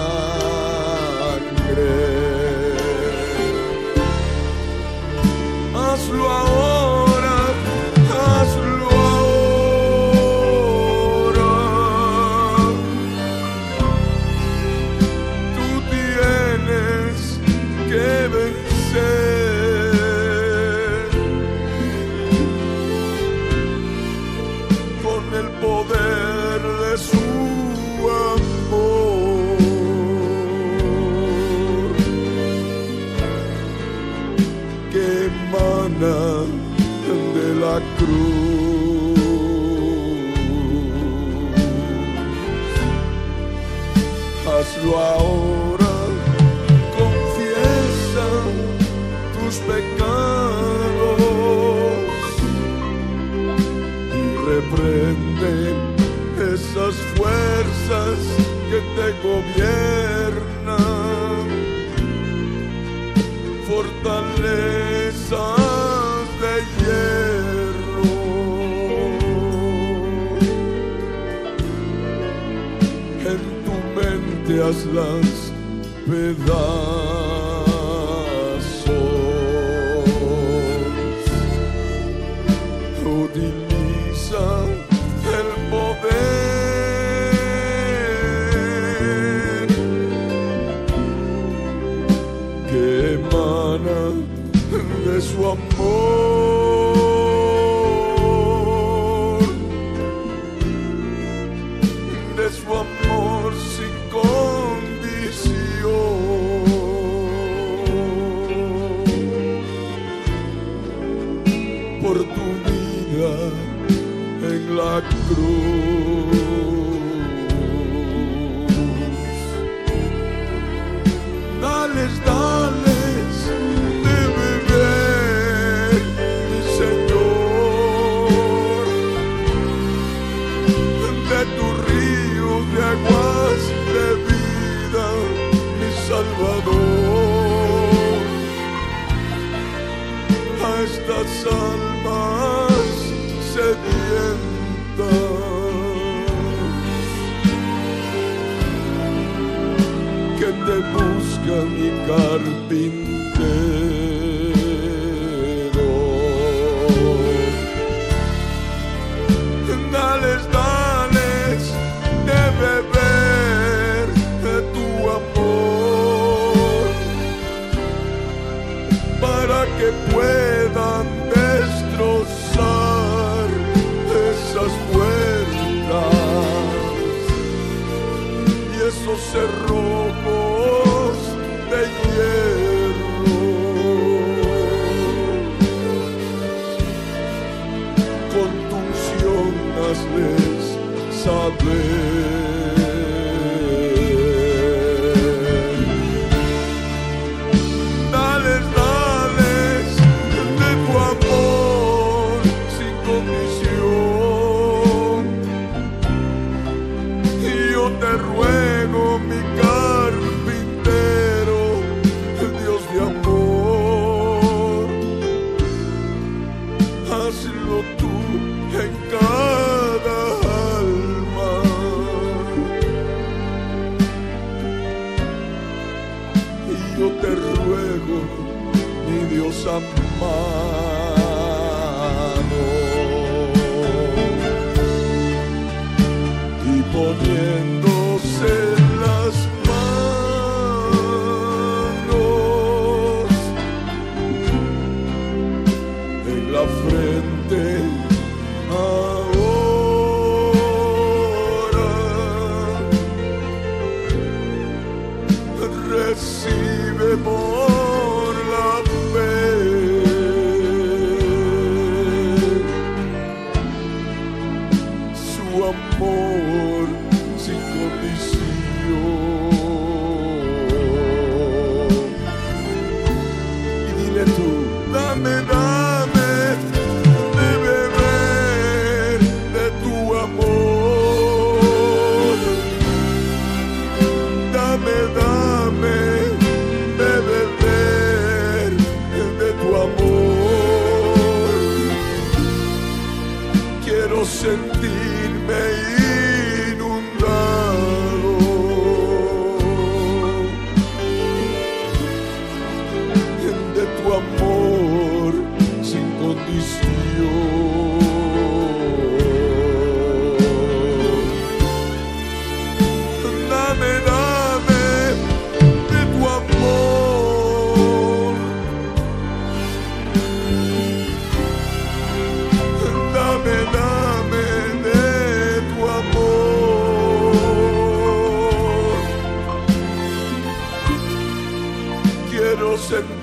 said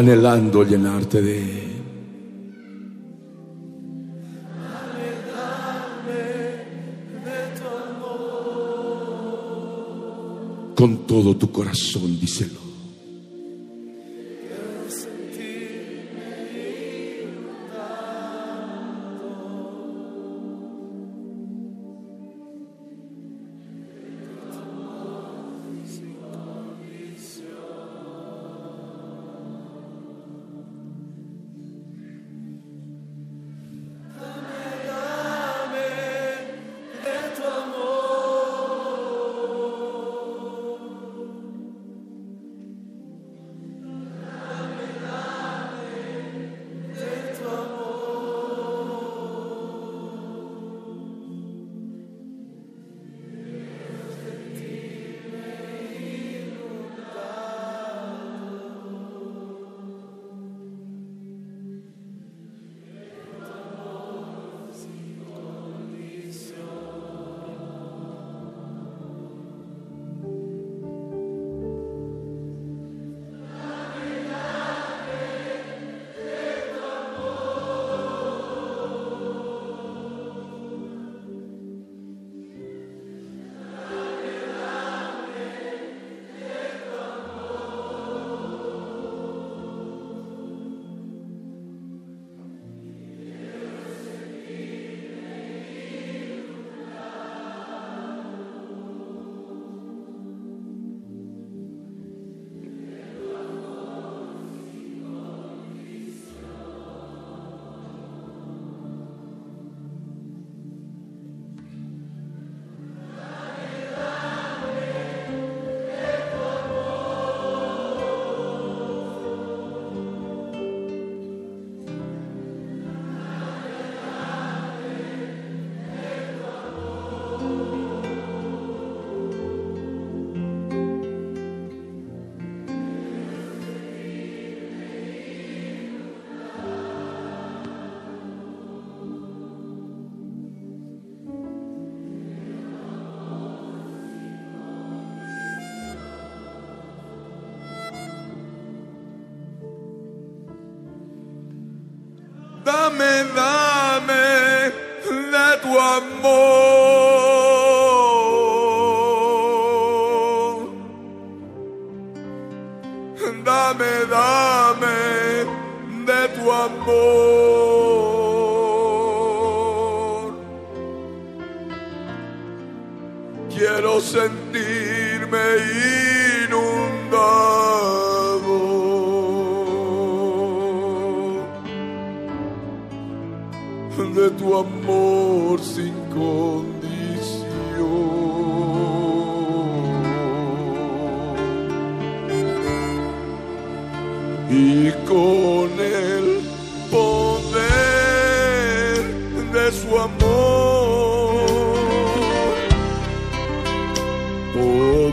anhelando llenarte de Él. Con todo tu corazón, díselo.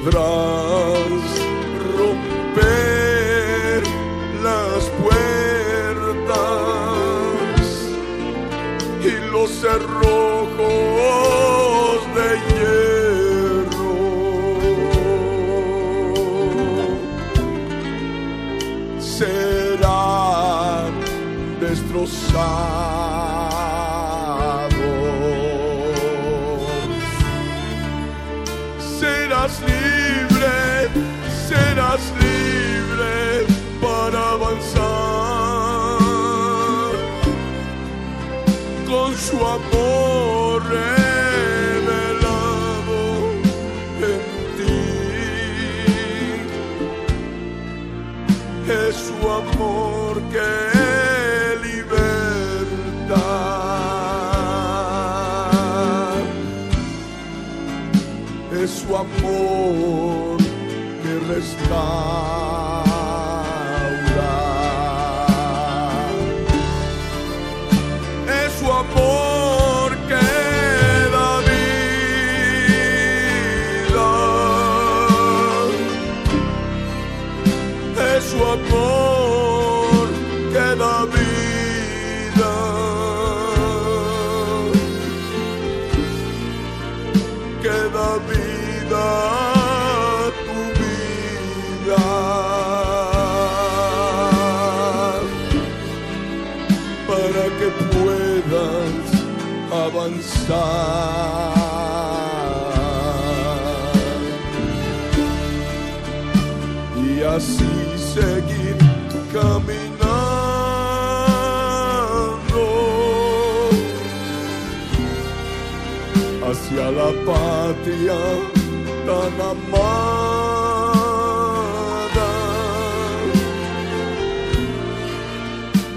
podrás romper las puertas y los cerrojos. estar. Y así seguir caminando hacia la patria tan amada.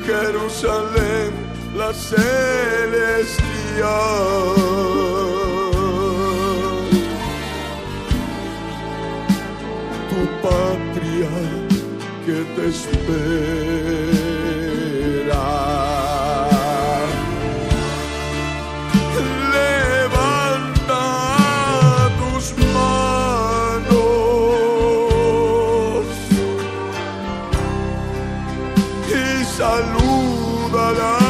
Jerusalén, la sed. Tu patria que te espera. Levanta tus manos y Salúdala.